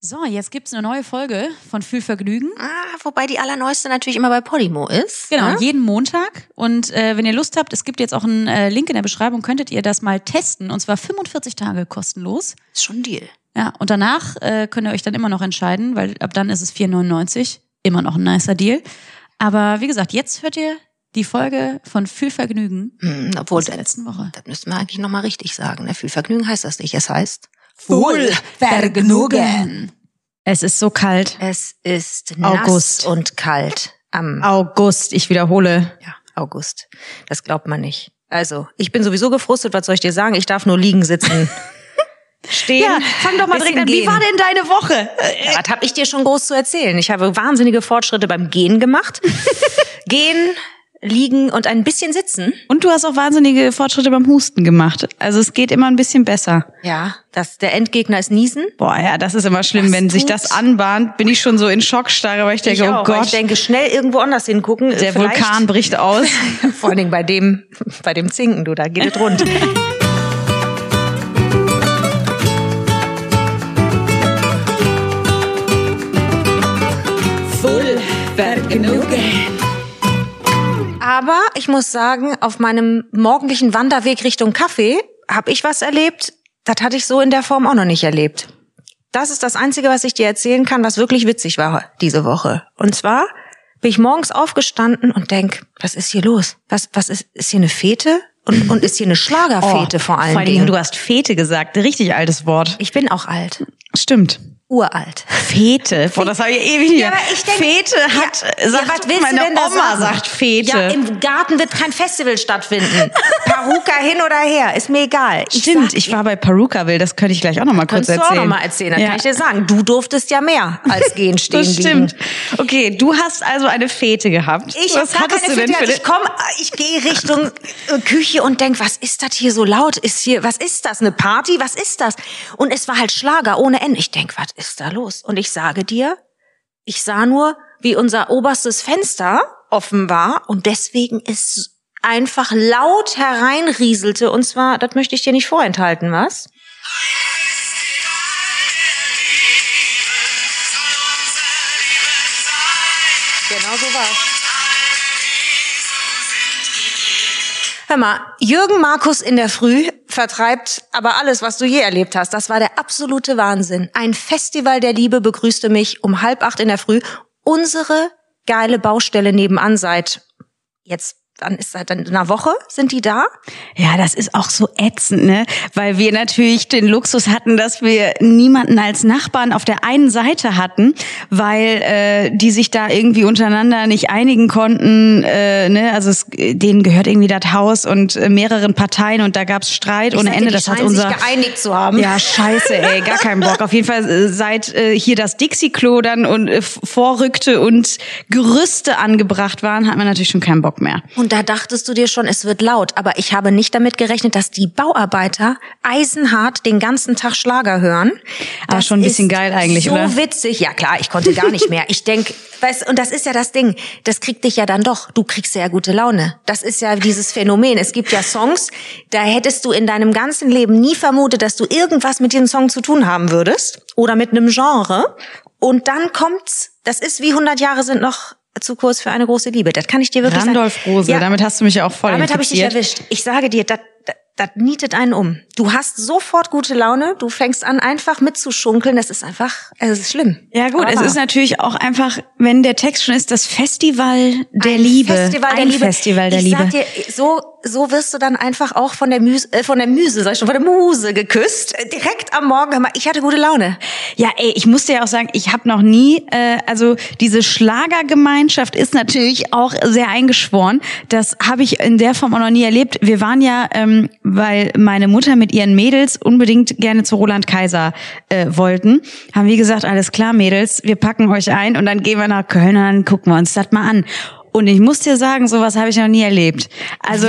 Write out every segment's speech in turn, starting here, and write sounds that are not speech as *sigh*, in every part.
So, jetzt gibt's eine neue Folge von Fühlvergnügen. Ah, wobei die allerneueste natürlich immer bei Podimo ist. Genau, ne? jeden Montag. Und äh, wenn ihr Lust habt, es gibt jetzt auch einen äh, Link in der Beschreibung, könntet ihr das mal testen. Und zwar 45 Tage kostenlos. Ist schon ein Deal. Ja, und danach äh, könnt ihr euch dann immer noch entscheiden, weil ab dann ist es 4,99. Immer noch ein nicer Deal. Aber wie gesagt, jetzt hört ihr die Folge von Fühlvergnügen Hm, obwohl, aus der letzten Woche. das müssten wir eigentlich nochmal richtig sagen. Ne? Viel Vergnügen heißt das nicht. Es heißt Wohlvergnügen. Es ist so kalt. Es ist nass August. und kalt am August, ich wiederhole. ja, August. Das glaubt man nicht. Also, ich bin sowieso gefrustet, was soll ich dir sagen? Ich darf nur liegen, sitzen, *laughs* stehen. Ja, fang doch mal direkt an. Wie war denn deine Woche? Ja, was habe ich dir schon groß zu erzählen? Ich habe wahnsinnige Fortschritte beim Gehen gemacht. *laughs* Gehen, liegen und ein bisschen sitzen. Und du hast auch wahnsinnige Fortschritte beim Husten gemacht. Also es geht immer ein bisschen besser. Ja, das, der Endgegner ist Niesen. Boah, ja, das ist immer schlimm. Das Wenn sich das anbahnt, bin ich schon so in Schockstarre, weil ich denke, ich oh auch, weil Gott, Ich denke, schnell irgendwo anders hingucken. der Vielleicht- Vulkan bricht aus. *laughs* Vor allen Dingen bei dem, bei dem Zinken, du, da geht es rund. Aber ich muss sagen, auf meinem morgendlichen Wanderweg Richtung Kaffee habe ich was erlebt, das hatte ich so in der Form auch noch nicht erlebt. Das ist das Einzige, was ich dir erzählen kann, was wirklich witzig war diese Woche. Und zwar bin ich morgens aufgestanden und denk, was ist hier los? Was, was ist, ist hier eine Fete? Und, und ist hier eine Schlagerfete vor allen Oh, Vor allen Dingen? Dingen, du hast Fete gesagt. Richtig altes Wort. ich bin auch alt. Stimmt. Uralt. Fete. *laughs* Boah, das habe ich ewig nicht. Ja, aber ich denk- Fete hat, Ja, sagt, ja, was willst meine du denn da Oma sagt Fete. Ja, im Garten wird kein Festival stattfinden. *laughs* Paruka hin oder her, ist mir egal. Stimmt, sag- ich war bei Perukaville, das könnte ich gleich auch noch mal kurz Kannst du auch erzählen. noch mal erzählen, das Ja. kann ich dir sagen. Du durftest ja mehr als gehen, *laughs* stehen, Das liegen. stimmt. Okay, du hast also eine Fete gehabt. Ich Was gar hattest keine du denn Fete, für ich komm, ich gehe Richtung äh, Küche und denk, was ist das hier so laut? Ist hier, was ist das? Eine Party? Was ist das? Und es war halt Schlager ohne Ende. Ich denk, was ist da los? Und ich sage dir, ich sah nur, wie unser oberstes Fenster offen war und deswegen es einfach laut hereinrieselte. Und zwar, das möchte ich dir nicht vorenthalten, was? Genau so war's. Hör mal, Jürgen Markus in der Früh vertreibt aber alles, was du je erlebt hast. Das war der absolute Wahnsinn. Ein Festival der Liebe begrüßte mich um halb acht in der Früh. Unsere geile Baustelle nebenan seit jetzt, dann ist seit einer Woche sind die da. Ja, das ist auch so ätzend, ne? Weil wir natürlich den Luxus hatten, dass wir niemanden als Nachbarn auf der einen Seite hatten, weil äh, die sich da irgendwie untereinander nicht einigen konnten. Äh, ne? Also es, denen gehört irgendwie das Haus und äh, mehreren Parteien und da gab's Streit ohne Ich Ende. sagte, Das hat unser sich geeinigt zu haben. ja, scheiße, ey, gar keinen Bock. Auf jeden Fall, äh, seit äh, hier das Dixie-Klo dann und äh, vorrückte und Gerüste angebracht waren, hat man natürlich schon keinen Bock mehr. Und da dachtest du dir schon, es wird laut. Aber ich habe nicht damit gerechnet, dass die Bauarbeiter eisenhart den ganzen Tag Schlager hören. Aber Das schon ein bisschen geil eigentlich, so oder? witzig. Ja klar, ich konnte gar nicht mehr. Ich denk, weißt, und das ist ja das Ding. Das kriegt dich ja dann doch. Du kriegst ja gute Laune. Das ist ja dieses Phänomen. Es gibt ja Songs, da hättest du in deinem ganzen Leben nie vermutet, dass du irgendwas mit diesem Song zu tun haben würdest. Oder mit einem Genre. Und dann kommt's, das ist wie 100 Jahre sind noch zu kurz für eine große Liebe. Das kann ich dir wirklich Randolph sagen. Rose, Ja, damit hast du mich ja auch voll damit habe ich dich erwischt. Ich sage dir, das das- nietet einen um. Du hast sofort gute Laune, du fängst an einfach mitzuschunkeln, das ist einfach, es ist schlimm. Ja gut, Aber es ist natürlich auch einfach, wenn der Text schon ist, das Festival der Ein Liebe. Festival der Ein Liebe. Festival der ich Liebe. Sag dir, so, so wirst du dann einfach auch von der Muse, äh, von der Muse, sag ich schon, von der Muse geküsst. Äh, Direkt am Morgen. Ich hatte gute Laune. Ja, ey, ich muss dir ja auch sagen, ich habe noch nie, äh, also diese Schlagergemeinschaft ist natürlich auch sehr eingeschworen. Das habe ich in der Form auch noch nie erlebt. Wir waren ja, ähm, weil meine Mutter mit ihren Mädels unbedingt gerne zu Roland Kaiser äh, wollten, haben wir gesagt, alles klar, Mädels, wir packen euch ein und dann gehen wir nach Köln und dann gucken wir uns das mal an. Und ich muss dir sagen, sowas habe ich noch nie erlebt. Also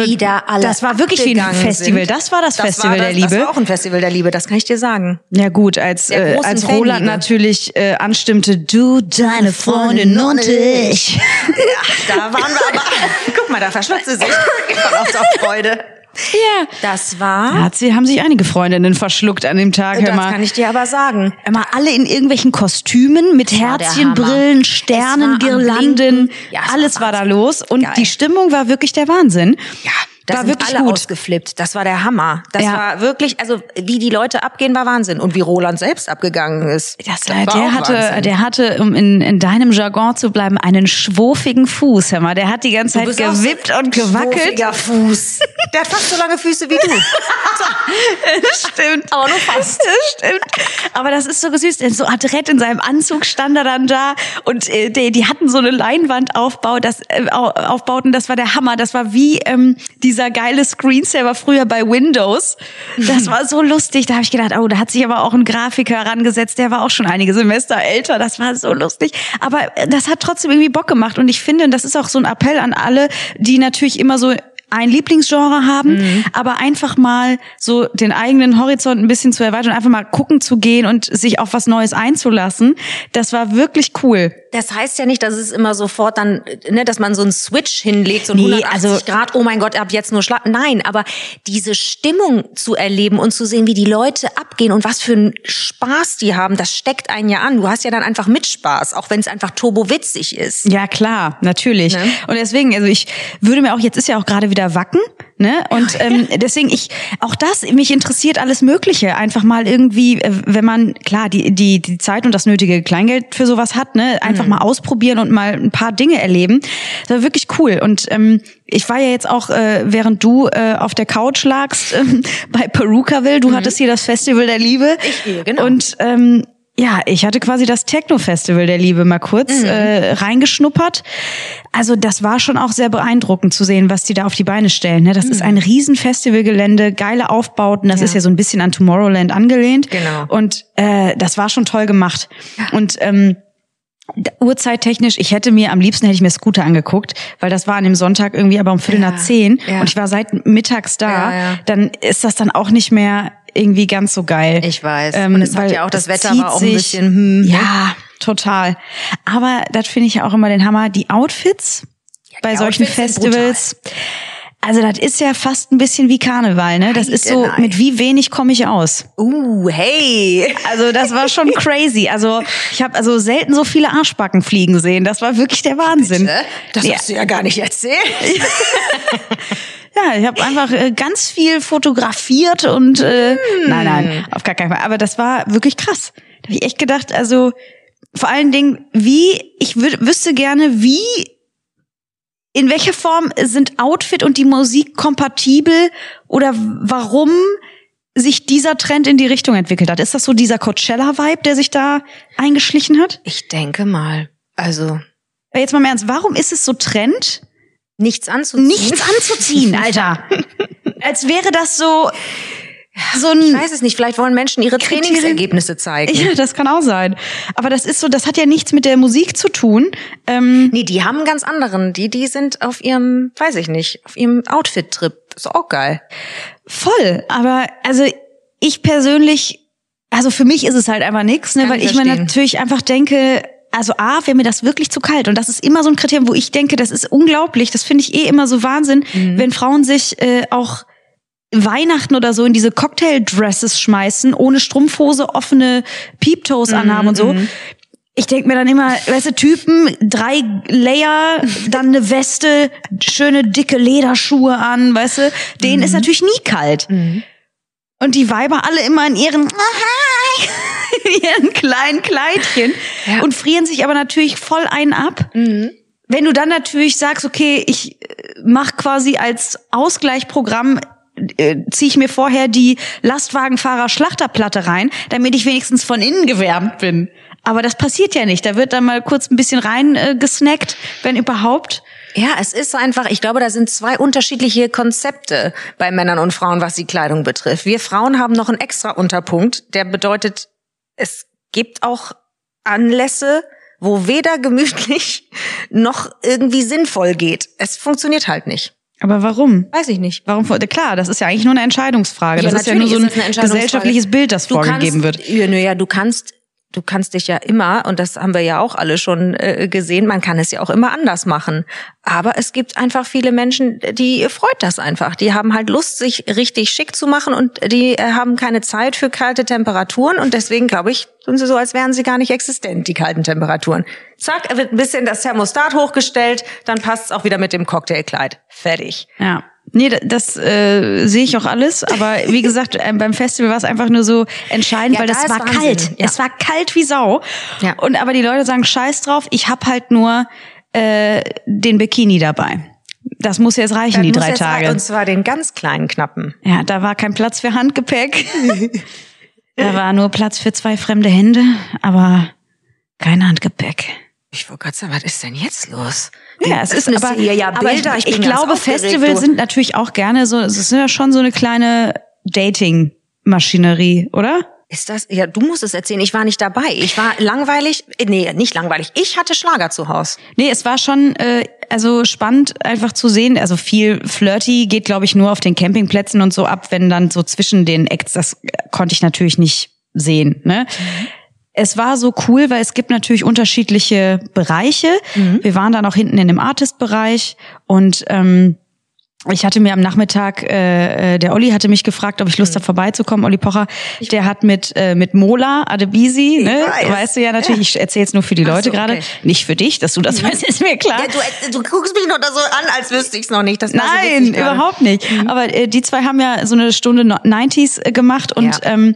das war wirklich wie ein Festival. sind. Das war das, Festival war der das, Liebe. Das war auch ein Festival der Liebe, das kann ich dir sagen. Ja gut, als, Der äh, als Roland Fanliebe. natürlich äh, anstimmte, du, deine Freundin und ich. *laughs* Ja, da waren wir aber. *laughs* Guck mal, da verschlotzt sie sich vor lauter Freude. Ja. Das war. Da hat sie, haben sich einige Freundinnen verschluckt an dem Tag. das kann ich dir aber sagen. Immer alle in irgendwelchen Kostümen mit war der Herzchen, Hammer. Brillen, Es Sternen, Girlanden. Ja, es war alles war da los und Geil. die Stimmung war wirklich der Wahnsinn. Ja, da war sind wirklich alle gut. ausgeflippt. Das war der Hammer. Das Ja. war wirklich, also wie die Leute abgehen, war Wahnsinn. Und wie Roland selbst abgegangen ist. Das, war der hatte, Wahnsinn. der hatte, um in, in deinem Jargon zu bleiben, einen schwurfigen Fuß. Hör mal, der hat die ganze Du Zeit gewippt und gewackelt. schwurfiger Fuß. *laughs* Der hat fast so lange Füße wie du. *laughs* Stimmt. Aber nur fast. Das *laughs* stimmt. Aber das ist so süß. Denn so adrett in seinem Anzug stand er dann da und äh, die, die hatten so eine Leinwandaufbau, das äh, au- aufbauten. Das war der Hammer. Das war wie ähm, dieser geile Screensaver früher bei Windows. Das war so lustig. Da habe ich gedacht, oh, da hat sich aber auch ein Grafiker herangesetzt. Der war auch schon einige Semester älter. Das war so lustig. Aber äh, das hat trotzdem irgendwie Bock gemacht. Und ich finde, das ist auch so ein Appell an alle, die natürlich immer so ein Lieblingsgenre haben, aber einfach mal so den eigenen Horizont ein bisschen zu erweitern, einfach mal gucken zu gehen und sich auf was Neues einzulassen. Das war wirklich cool. Das heißt ja nicht, dass es immer sofort dann, ne, dass man so einen Switch hinlegt, so einen Nee, 180 also- Grad, oh mein Gott, ab jetzt nur Schlag. Nein, aber diese Stimmung zu erleben und zu sehen, wie die Leute abgehen und was für einen Spaß die haben, das steckt einen ja an. Du hast ja dann einfach mit Spaß, auch wenn es einfach turbowitzig ist. Ja, klar, natürlich. Ne? Und deswegen, also ich würde mir auch, jetzt ist ja auch gerade wieder Wacken, ne? Und ähm, deswegen, ich, auch das, mich interessiert alles Mögliche. Einfach mal irgendwie, äh, wenn man, klar, die, die, die Zeit und das nötige Kleingeld für sowas hat, ne? Einfach mal ausprobieren und mal ein paar Dinge erleben. Das war wirklich cool. Und ähm, ich war ja jetzt auch, äh, während du äh, auf der Couch lagst, *laughs* ähm, bei Perukaville, du hattest hier das Festival der Liebe. Ich hier, genau. Und ähm, ja, ich hatte quasi das Techno-Festival der Liebe mal kurz äh, reingeschnuppert. Also das war schon auch sehr beeindruckend zu sehen, was die da auf die Beine stellen. Ne? Das ist ein riesen Festivalgelände, geile Aufbauten. Das Ja. ist ja so ein bisschen an Tomorrowland angelehnt. Genau. Und äh, das war schon toll gemacht. Und ähm, Uhrzeittechnisch, ich hätte mir am liebsten hätte ich mir Scooter angeguckt, weil das war an dem Sonntag irgendwie aber um Viertel Ja, nach zehn ja. und ich war seit mittags da. Ja. Dann ist das dann auch nicht mehr irgendwie ganz so geil. Ich weiß. Ähm, und es hat ja auch, das Wetter war auch ein bisschen, hm, ne? Ja, total. Aber das finde ich ja auch immer den Hammer. Die Outfits bei solchen Outfits Festivals. Also das ist ja fast ein bisschen wie Karneval, ne? Das ist so, Heidenei. mit wie wenig komme ich aus. Uh, hey. Also das war schon *laughs* crazy. Also ich habe also selten so viele Arschbacken fliegen sehen. Das war wirklich der Wahnsinn. Bitte? Das ja, hast du ja gar nicht erzählt. *laughs* *laughs* ja, ich habe einfach äh, ganz viel fotografiert und äh, nein, nein, auf gar keinen Fall. Aber das war wirklich krass. Da habe ich echt gedacht, also vor allen Dingen, wie ich wü wüsste gerne, wie in welcher Form sind Outfit und die Musik kompatibel oder warum sich dieser Trend in die Richtung entwickelt hat. Ist das so dieser Coachella-Vibe, der sich da eingeschlichen hat? Ich denke mal. Also, Jetzt mal im Ernst, warum ist es so Trend, nichts anzuziehen. nichts anzuziehen, Alter? *laughs* Als wäre das so, so ein... Ich weiß es nicht. Vielleicht wollen Menschen ihre Kriterien- Trainingsergebnisse zeigen. Ja, das kann auch sein. Aber das ist so, das hat ja nichts mit der Musik zu tun. Ähm, Nee, die haben einen ganz anderen. Die, die sind auf ihrem, weiß ich nicht, auf ihrem Outfit-Trip. Ist auch geil. voll. Aber also ich persönlich, also für mich ist es halt einfach nichts, ne, weil ich mir natürlich einfach denke, also A, wäre mir das wirklich zu kalt. Und das ist immer so ein Kriterium, wo ich denke, das ist unglaublich. Das finde ich eh immer so Wahnsinn, Mhm. wenn Frauen sich äh, auch Weihnachten oder so in diese Cocktail-Dresses schmeißen, ohne Strumpfhose, offene Peeptoes anhaben und Mhm. so. Ich denk mir dann immer, weißt du, Typen, drei Layer, dann eine Weste, schöne dicke Lederschuhe an, weißt du, denen Mhm. ist natürlich nie kalt. Und die Weiber alle immer in ihren, *laughs* in ihren kleinen Kleidchen Ja. und frieren sich aber natürlich voll einen ab. Wenn du dann natürlich sagst, okay, ich äh, mach quasi als Ausgleichprogramm äh, ziehe ich mir vorher die Lastwagenfahrer Schlachterplatte rein, damit ich wenigstens von innen gewärmt bin. Aber das passiert ja nicht. Da wird dann mal kurz ein bisschen rein äh, gesnackt, wenn überhaupt. Ja, es ist einfach, ich glaube, da sind zwei unterschiedliche Konzepte bei Männern und Frauen, was die Kleidung betrifft. Wir Frauen haben noch einen extra Unterpunkt, der bedeutet, es gibt auch Anlässe, wo weder gemütlich *laughs* noch irgendwie sinnvoll geht. Es funktioniert halt nicht. Aber warum? Weiß ich nicht. Warum? Klar, das ist ja eigentlich nur eine Entscheidungsfrage. Ja, das ist ja nur so ein gesellschaftliches Bild, das Du vorgegeben kannst, wird. Ja, ja, du kannst du kannst dich ja immer, und das haben wir ja auch alle schon äh, gesehen, man kann es ja auch immer anders machen. Aber es gibt einfach viele Menschen, die freut das einfach. Die haben halt Lust, sich richtig schick zu machen und die äh, haben keine Zeit für kalte Temperaturen und deswegen glaube ich, tun sie so, als wären sie gar nicht existent, die kalten Temperaturen. Zack, wird ein bisschen das Thermostat hochgestellt, dann passt es auch wieder mit dem Cocktailkleid. Fertig. Ja. Nee, das äh, sehe ich auch alles. Aber wie gesagt, äh, beim Festival war es einfach nur so entscheidend, Ja, weil da das war Wahnsinn. kalt. Ja. Es war kalt wie Sau. Ja. Und aber die Leute sagen Scheiß drauf. Ich hab halt nur äh, den Bikini dabei. Das muss jetzt reichen, die Dann muss drei Tage. rein, Und zwar den ganz kleinen Knappen. Ja, da war kein Platz für Handgepäck. *laughs* da war nur Platz für zwei fremde Hände, aber kein Handgepäck. Ich wollte gerade sagen, was ist denn jetzt los? Ja, es ist aber, hier ja aber Bilder. ich, ich ganz glaube, Festivals sind natürlich auch gerne so, es ist ja schon so eine kleine Dating-Maschinerie, oder? Ist das? Ja, du musst es erzählen. Ich war nicht dabei. Ich war langweilig. Nee, nicht langweilig. Ich hatte Schlager zu Hause. Nee, es war schon äh, also spannend einfach zu sehen. Also viel Flirty geht, glaube ich, nur auf den Campingplätzen und so ab, wenn dann so zwischen den Acts, das äh, konnte ich natürlich nicht sehen. Ne? Es war so cool, weil es gibt natürlich unterschiedliche Bereiche. Wir waren dann auch hinten in dem Artist-Bereich und ähm, ich hatte mir am Nachmittag, äh, äh, der Olli hatte mich gefragt, ob ich Lust habe, vorbeizukommen. Olli Pocher, der hat mit äh, mit Mola Adebisi, ne, weiß. weißt du ja natürlich, ich erzähle es nur für die Leute so, gerade, okay. nicht für dich, dass du das weißt, ist mir klar. Ja, du, du guckst mich noch da so an, als wüsste ich es noch nicht. So Nein, überhaupt nicht. Aber äh, die zwei haben ja so eine Stunde no- 90s äh, gemacht und Ja. ähm,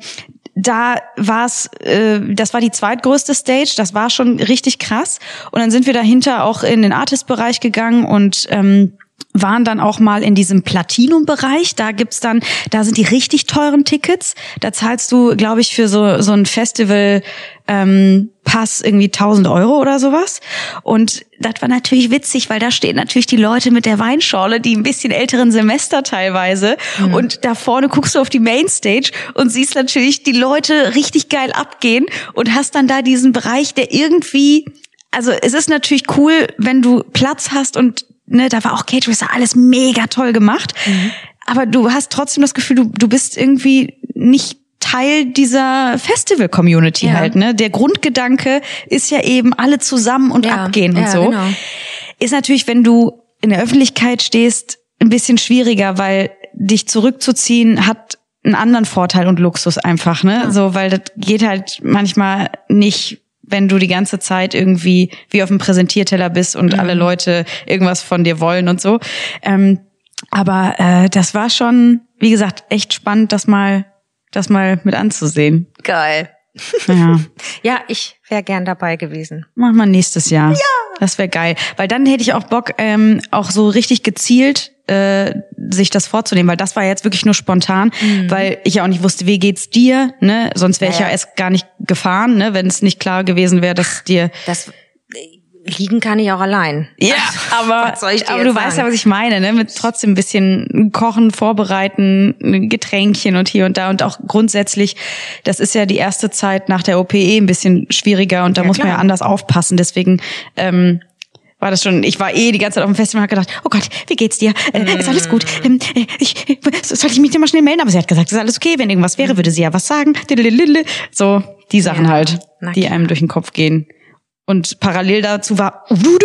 da war es, äh, das war die zweitgrößte Stage, das war schon richtig krass. Und dann sind wir dahinter auch in den Artist-Bereich gegangen und ähm, waren dann auch mal in diesem Platinum-Bereich. Da gibt's dann, da sind die richtig teuren Tickets. Da zahlst du, glaube ich, für so so ein Festival ähm, Pass irgendwie 1000 Euro oder sowas. Und das war natürlich witzig, weil da stehen natürlich die Leute mit der Weinschorle, die ein bisschen älteren Semester teilweise. Und da vorne guckst du auf die Mainstage und siehst natürlich die Leute richtig geil abgehen und hast dann da diesen Bereich, der irgendwie also es ist natürlich cool, wenn du Platz hast und ne, da war auch Kate Risser alles mega toll gemacht. Aber du hast trotzdem das Gefühl, du, du bist irgendwie nicht Teil dieser Festival-Community Ja. halt. Ne? Der Grundgedanke ist ja eben alle zusammen und Ja, abgehen und ja, so. genau. Ist natürlich, wenn du in der Öffentlichkeit stehst, ein bisschen schwieriger, weil dich zurückzuziehen hat einen anderen Vorteil und Luxus einfach, ne? So, weil das geht halt manchmal nicht, wenn du die ganze Zeit irgendwie wie auf dem Präsentierteller bist und alle Leute irgendwas von dir wollen und so. Ähm, aber äh, das war schon, wie gesagt, echt spannend, das mal, das mal mit anzusehen. Geil. Ja. *laughs* Ja, ich wäre gern dabei gewesen. Machen wir nächstes Jahr. Ja. Das wäre geil. Weil dann hätte ich auch Bock, ähm, auch so richtig gezielt äh, sich das vorzunehmen, weil das war jetzt wirklich nur spontan, weil ich ja auch nicht wusste, wie geht's dir, ne? Sonst wäre ich Ja, ja ja. erst gar nicht gefahren, ne? Wenn es nicht klar gewesen wäre, dass dir Das liegen kann ich auch allein. ja, *laughs* aber, aber du weißt ja, was ich meine, ne? Mit trotzdem ein bisschen kochen, vorbereiten, Getränkchen und hier und da und auch grundsätzlich, das ist ja die erste Zeit nach der OPE ein bisschen schwieriger und da Ja, muss man klar. ja anders aufpassen. Deswegen ähm, war das schon, ich war eh die ganze Zeit auf dem Festival und hab gedacht, oh Gott, wie geht's dir? Äh, ist alles gut? Mm. Ähm, äh, ich, äh, soll ich mich denn mal schnell melden? Aber sie hat gesagt, es ist alles okay, wenn irgendwas wäre, würde sie ja was sagen. So, die Sachen Ja, halt, die einem durch den Kopf gehen. Und parallel dazu war Ging's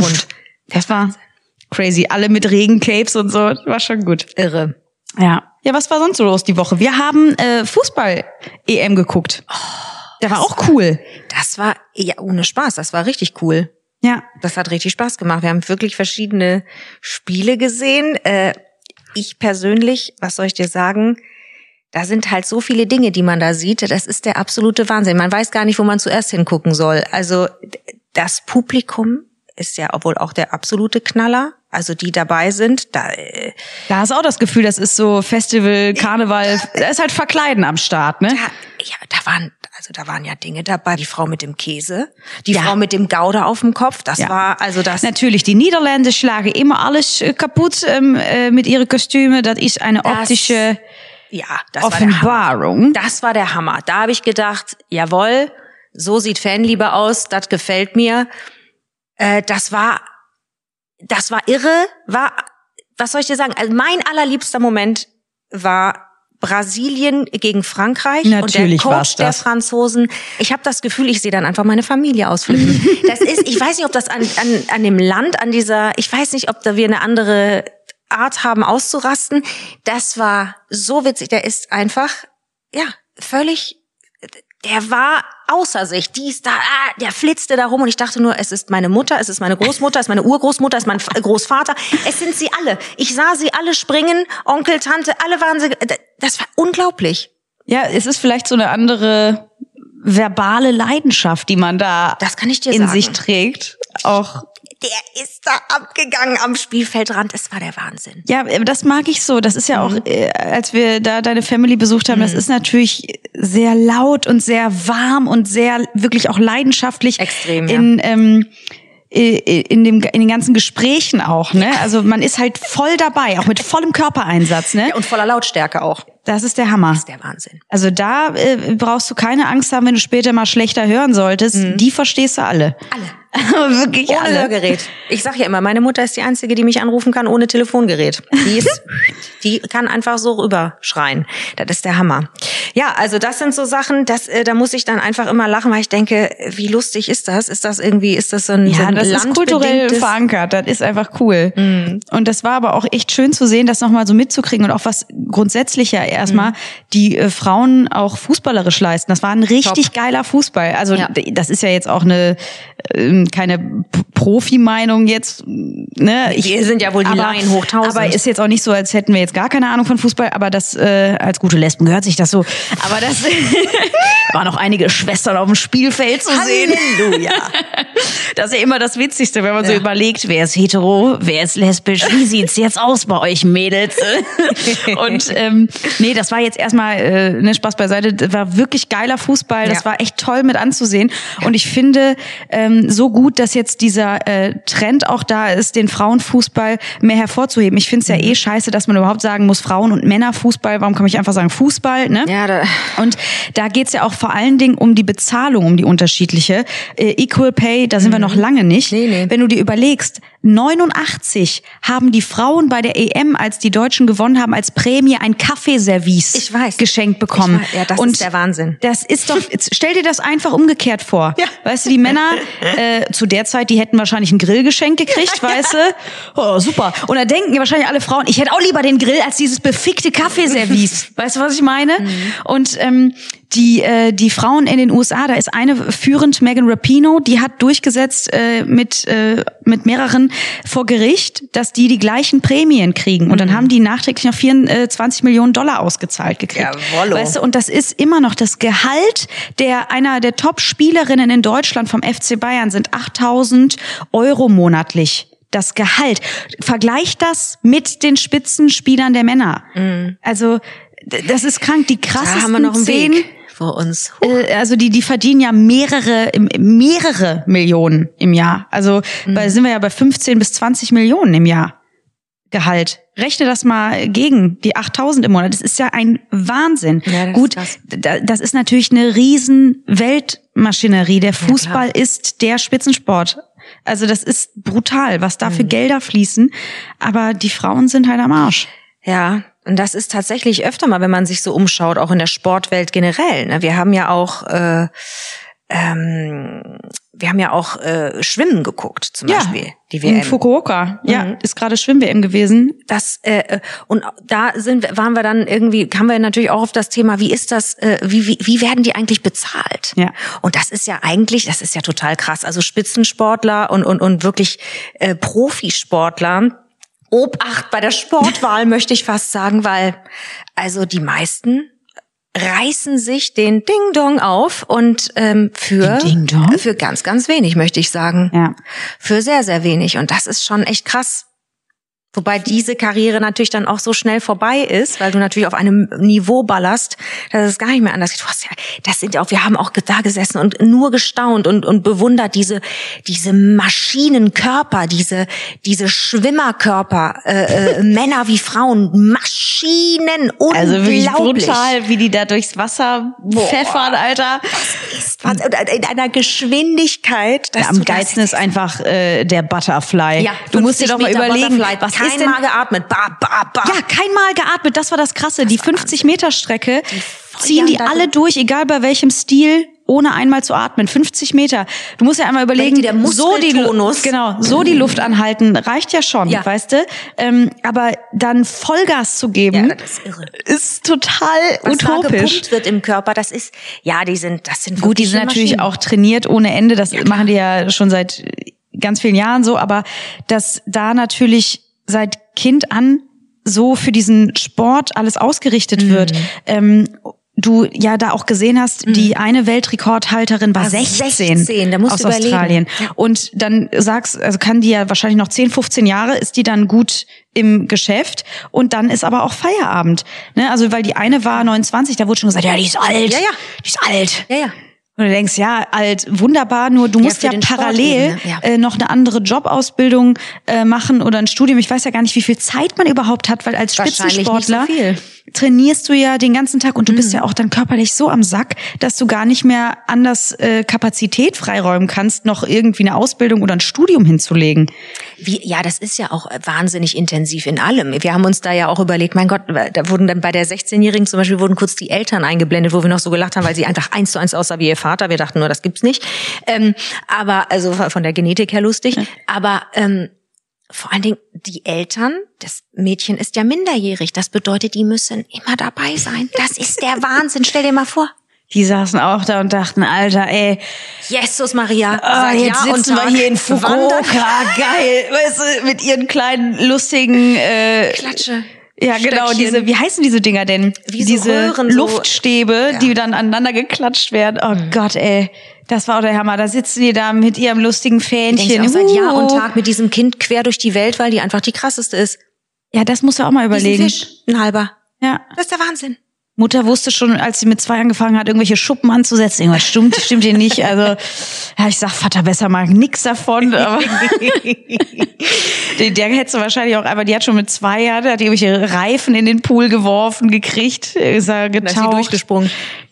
rund. das war crazy. Alle mit Regencapes und so. War schon gut. Irre. Ja. Ja, was war sonst so los die Woche? Wir haben äh, Fußball-EM geguckt. Der war auch cool. Das war, ja, ohne Spaß, das war richtig cool. Ja. Das hat richtig Spaß gemacht. Wir haben wirklich verschiedene Spiele gesehen. Äh, ich persönlich, was soll ich dir sagen? Da sind halt so viele Dinge, die man da sieht. Das ist der absolute Wahnsinn. Man weiß gar nicht, wo man zuerst hingucken soll. Also das Publikum ist ja wohl auch der absolute Knaller. Also die dabei sind, da äh, Da hast du auch das Gefühl, das ist so Festival, Karneval. Da ist halt Verkleiden am Start, ne? da, ja, da waren, also da waren ja Dinge dabei. Die Frau mit dem Käse, die Frau mit dem Gouda auf dem Kopf. Das Ja. war also das. Natürlich, die Niederländer schlagen immer alles äh, kaputt ähm, äh, mit ihren Kostümen. Das ist eine Das optische Ja, das war der Hammer. Offenbarung. Das war der Hammer. Da habe ich gedacht, jawohl, so sieht Fanliebe aus, das gefällt mir. Äh, das war, das war irre, war, was soll ich dir sagen? Also mein allerliebster Moment war Brasilien gegen Frankreich Natürlich und der Coach der. Franzosen. Ich habe das Gefühl, ich sehe dann einfach meine Familie ausflippen. *laughs* das ist, ich weiß nicht, ob das an, an, an dem Land, an dieser, ich weiß nicht, ob da wir eine andere Art haben auszurasten. Das war so witzig. Der ist einfach, ja, völlig der war außer sich. Die ist da, ah, der flitzte da rum und ich dachte nur, es ist meine Mutter, es ist meine Großmutter, es ist meine Urgroßmutter, es ist mein Großvater. Es sind sie alle. Ich sah sie alle springen, Onkel, Tante, alle waren sie. Das war unglaublich. Ja, es ist vielleicht so eine andere verbale Leidenschaft, die man da Das kann ich dir in sagen. sich trägt. Auch Der ist da abgegangen am Spielfeldrand. Es war der Wahnsinn. Ja, das mag ich so. Das ist ja auch, Mhm. äh, als wir da deine Family besucht haben, das ist natürlich sehr laut und sehr warm und sehr wirklich auch leidenschaftlich. Extrem, ja. In, ähm, äh, in, dem, in den ganzen Gesprächen auch, ne? Also man ist halt voll dabei, auch mit vollem Körpereinsatz, ne? Und voller Lautstärke auch. Das ist der Hammer. Das ist der Wahnsinn. Also da äh, brauchst du keine Angst haben, wenn du später mal schlechter hören solltest. Die verstehst du alle. Alle. *laughs* Wirklich Ohne alle. Hörgerät. Ich sag ja immer, meine Mutter ist die einzige, die mich anrufen kann ohne Telefongerät. Die ist, *laughs* die kann einfach so rüberschreien. Das ist der Hammer. Ja, also das sind so Sachen, das, äh, da muss ich dann einfach immer lachen, weil ich denke, wie lustig ist das? Ist das irgendwie, ist das so ein, so Ja, ein das ist kulturell verankert. Das ist einfach cool. Und das war aber auch echt schön zu sehen, das nochmal so mitzukriegen und auch was grundsätzlich ja erstmal die äh, Frauen auch fußballerisch leisten. Das war ein richtig geiler Fußball. Also Ja. das ist ja jetzt auch eine ähm, keine Profi-Meinung jetzt. Ne? Wir sind ja wohl die Laien hoch tausend. Aber ist jetzt auch nicht so, als hätten wir jetzt gar keine Ahnung von Fußball. Aber das äh, als gute Lesben gehört sich das so. Aber das *laughs* waren noch einige Schwestern auf dem Spielfeld zu sehen. Halleluja. *laughs* Das ist ja immer das Witzigste, wenn man so Ja. überlegt, wer ist hetero, wer ist lesbisch, wie sieht's jetzt aus bei euch Mädels? *laughs* Und ähm, nee, das war jetzt erstmal äh, ne, Spaß beiseite, das war wirklich geiler Fußball, das Ja. war echt toll mit anzusehen. Und ich finde ähm, so gut, dass jetzt dieser äh, Trend auch da ist, den Frauenfußball mehr hervorzuheben. Ich finde es ja Mhm. eh scheiße, dass man überhaupt sagen muss, Frauen- und Männerfußball, warum kann nicht einfach sagen Fußball? Ne? Ja, da, Und da geht's ja auch vor allen Dingen um die Bezahlung, um die unterschiedliche. Äh, Equal Pay, da sind wir noch lange nicht. Mhm. Nee, nee. Wenn du dir überlegst, 89 haben die Frauen bei der EM, als die Deutschen gewonnen haben, als Prämie ein Kaffeeservice Ich weiß. geschenkt bekommen. Ich weiß. Ja, das Und ist der Wahnsinn. Das ist doch, stell dir das einfach umgekehrt vor. Ja. Weißt du, die Männer äh, zu der Zeit, die hätten wahrscheinlich ein Grillgeschenk gekriegt, *laughs* weißt du? Oh, super. Und da denken ja wahrscheinlich alle Frauen, ich hätte auch lieber den Grill als dieses befickte Kaffeeservice. *laughs* weißt du, was ich meine? Und ähm, die, äh, die Frauen in den USA, da ist eine führend, Megan Rapinoe, die hat durchgesetzt äh, mit, äh, mit mehreren vor Gericht, dass die die gleichen Prämien kriegen. Und dann haben die nachträglich noch 24 Millionen Dollar ausgezahlt gekriegt. Jawollo. Weißt du, und das ist immer noch das Gehalt der einer der Top-Spielerinnen in Deutschland vom FC Bayern sind 8000 Euro monatlich. Das Gehalt. Vergleicht das mit den Spitzenspielern der Männer. Also, d- das ist krank. Die krassesten da haben wir noch einen zehn, Weg vor uns. äh, also die, die verdienen ja mehrere, mehrere Millionen im Jahr. Also Mhm. bei, sind wir ja bei 15 bis 20 Millionen im Jahr Gehalt. Rechne das mal gegen die 8000 im Monat. Das ist ja ein Wahnsinn. Ja, das ist Gut, krass. da- das ist natürlich eine riesen Weltmaschinerie. Der Fußball ist der Spitzensport. Also das ist brutal, was da für Mhm. Gelder fließen. Aber die Frauen sind halt am Arsch. Ja, und das ist tatsächlich öfter mal, wenn man sich so umschaut, auch in der Sportwelt generell. Ne? Wir haben ja auch, äh, ähm, wir haben ja auch äh, Schwimmen geguckt, zum Beispiel. Die in WM. Fukuoka. Ja, Mhm. ist gerade Schwimm-WM gewesen. das äh, äh, und da sind wir- waren wir dann irgendwie kamen wir natürlich auch auf das Thema wie ist das äh, wie, wie wie werden die eigentlich bezahlt Ja. und das ist ja eigentlich das ist ja total krass also Spitzensportler und und und wirklich äh, Profisportler Obacht bei der Sportwahl möchte ich fast sagen weil also die meisten reißen sich den Ding Dong auf und ähm, für für ganz ganz wenig möchte ich sagen Ja. für sehr, sehr wenig. Und das ist schon echt krass. Wobei diese Karriere natürlich dann auch so schnell vorbei ist, weil du natürlich auf einem Niveau ballerst, dass es gar nicht mehr anders geht. Du hast ja, das sind ja auch, wir haben auch da gesessen und nur gestaunt und, und bewundert diese, diese Maschinenkörper, diese, diese Schwimmerkörper, äh, äh, *laughs* Männer wie Frauen, Maschinen, Also wirklich unglaublich. brutal, wie die da durchs Wasser pfeffern, Alter. Ist was- und in einer Geschwindigkeit, dass Ja, am das- geilsten ist einfach äh, der Butterfly. Ja, du musst dir 50 doch mal Meter überlegen, was ist Einmal geatmet. Ba, ba, ba. ja, kein Mal geatmet, das war das Krasse. Die 50 Meter Strecke ziehen die da alle durch, egal bei welchem Stil, ohne einmal zu atmen. 50 Meter. Du musst ja einmal überlegen, der so die, genau, so die *clears throat* Luft anhalten, reicht ja schon, Ja. weißt du? Ähm, aber dann Vollgas zu geben, Ja, das ist ist total Was da utopisch. gepumpt wird im Körper, das ist, ja, die sind, das sind Gut, die sind natürlich Maschinen. auch trainiert ohne Ende. Das machen die ja schon seit ganz vielen Jahren so. Aber dass da natürlich seit Kind an so für diesen Sport alles ausgerichtet Mhm. wird. Ähm, du ja da auch gesehen hast, die eine Weltrekordhalterin war War 16, 16, da musst aus du überlegen. Australien. Und dann sagst, also kann die ja wahrscheinlich noch 10, 15 Jahre, ist die dann gut im Geschäft und dann ist aber auch Feierabend. Ne? Also weil die eine war 29, da wurde schon gesagt, ja, die ist alt. Ja, ja. Die ist alt. Ja, ja. Und du denkst, ja, alt, wunderbar, nur du musst ja, Sport parallel eben, ne? Ja. äh, noch eine andere Jobausbildung äh, machen oder ein Studium. Ich weiß ja gar nicht, wie viel Zeit man überhaupt hat, weil als so Spitzensportler viel. trainierst du ja den ganzen Tag und du Mhm. bist ja auch dann körperlich so am Sack, dass du gar nicht mehr anders äh, Kapazität freiräumen kannst, noch irgendwie eine Ausbildung oder ein Studium hinzulegen. Wie, ja, das ist ja auch äh, wahnsinnig intensiv in allem. Wir haben uns da ja auch überlegt, mein Gott, da wurden dann bei der 16-Jährigen zum Beispiel wurden kurz die Eltern eingeblendet, wo wir noch so gelacht haben, weil sie einfach eins zu eins aussah wie ihr Vater. Wir dachten nur, das gibt's nicht. Ähm, aber, also von der Genetik her lustig. Aber ähm, vor allen Dingen die Eltern, das Mädchen ist ja minderjährig. Das bedeutet, die müssen immer dabei sein. Das ist der *laughs* Wahnsinn. Stell dir mal vor. Die saßen auch da und dachten, Alter, ey, Jesus Maria. Seit jetzt und sitzen wir hier in Fukuoka, geil, weißt du, mit ihren kleinen lustigen äh, Klatsche. Ja, genau, Stöckchen. diese, wie heißen diese Dinger denn? Wie so diese Röhren, so- Luftstäbe, die dann aneinander geklatscht werden. Oh Mhm. Gott, ey. Das war auch der Hammer. Da sitzen die da mit ihrem lustigen Die Fähnchen. auch seit Jahr und Uh. Tag mit diesem Kind quer durch die Welt, weil die einfach die krasseste ist. Ja, das muss er auch mal überlegen. Fisch, ein halber. Ja. Das ist der Wahnsinn. Mutter wusste schon, als sie mit zwei angefangen hat, irgendwelche Schuppen anzusetzen. Irgendwas stimmt, stimmt ihr nicht. Also, ja, ich sag, Vater, besser mal nix davon. Aber *laughs* der, der hätte wahrscheinlich auch einfach, die hat schon mit zwei Jahren, hat irgendwelche Reifen in den Pool geworfen, gekriegt, ist er Da ist sie getaucht. durchgesprungen.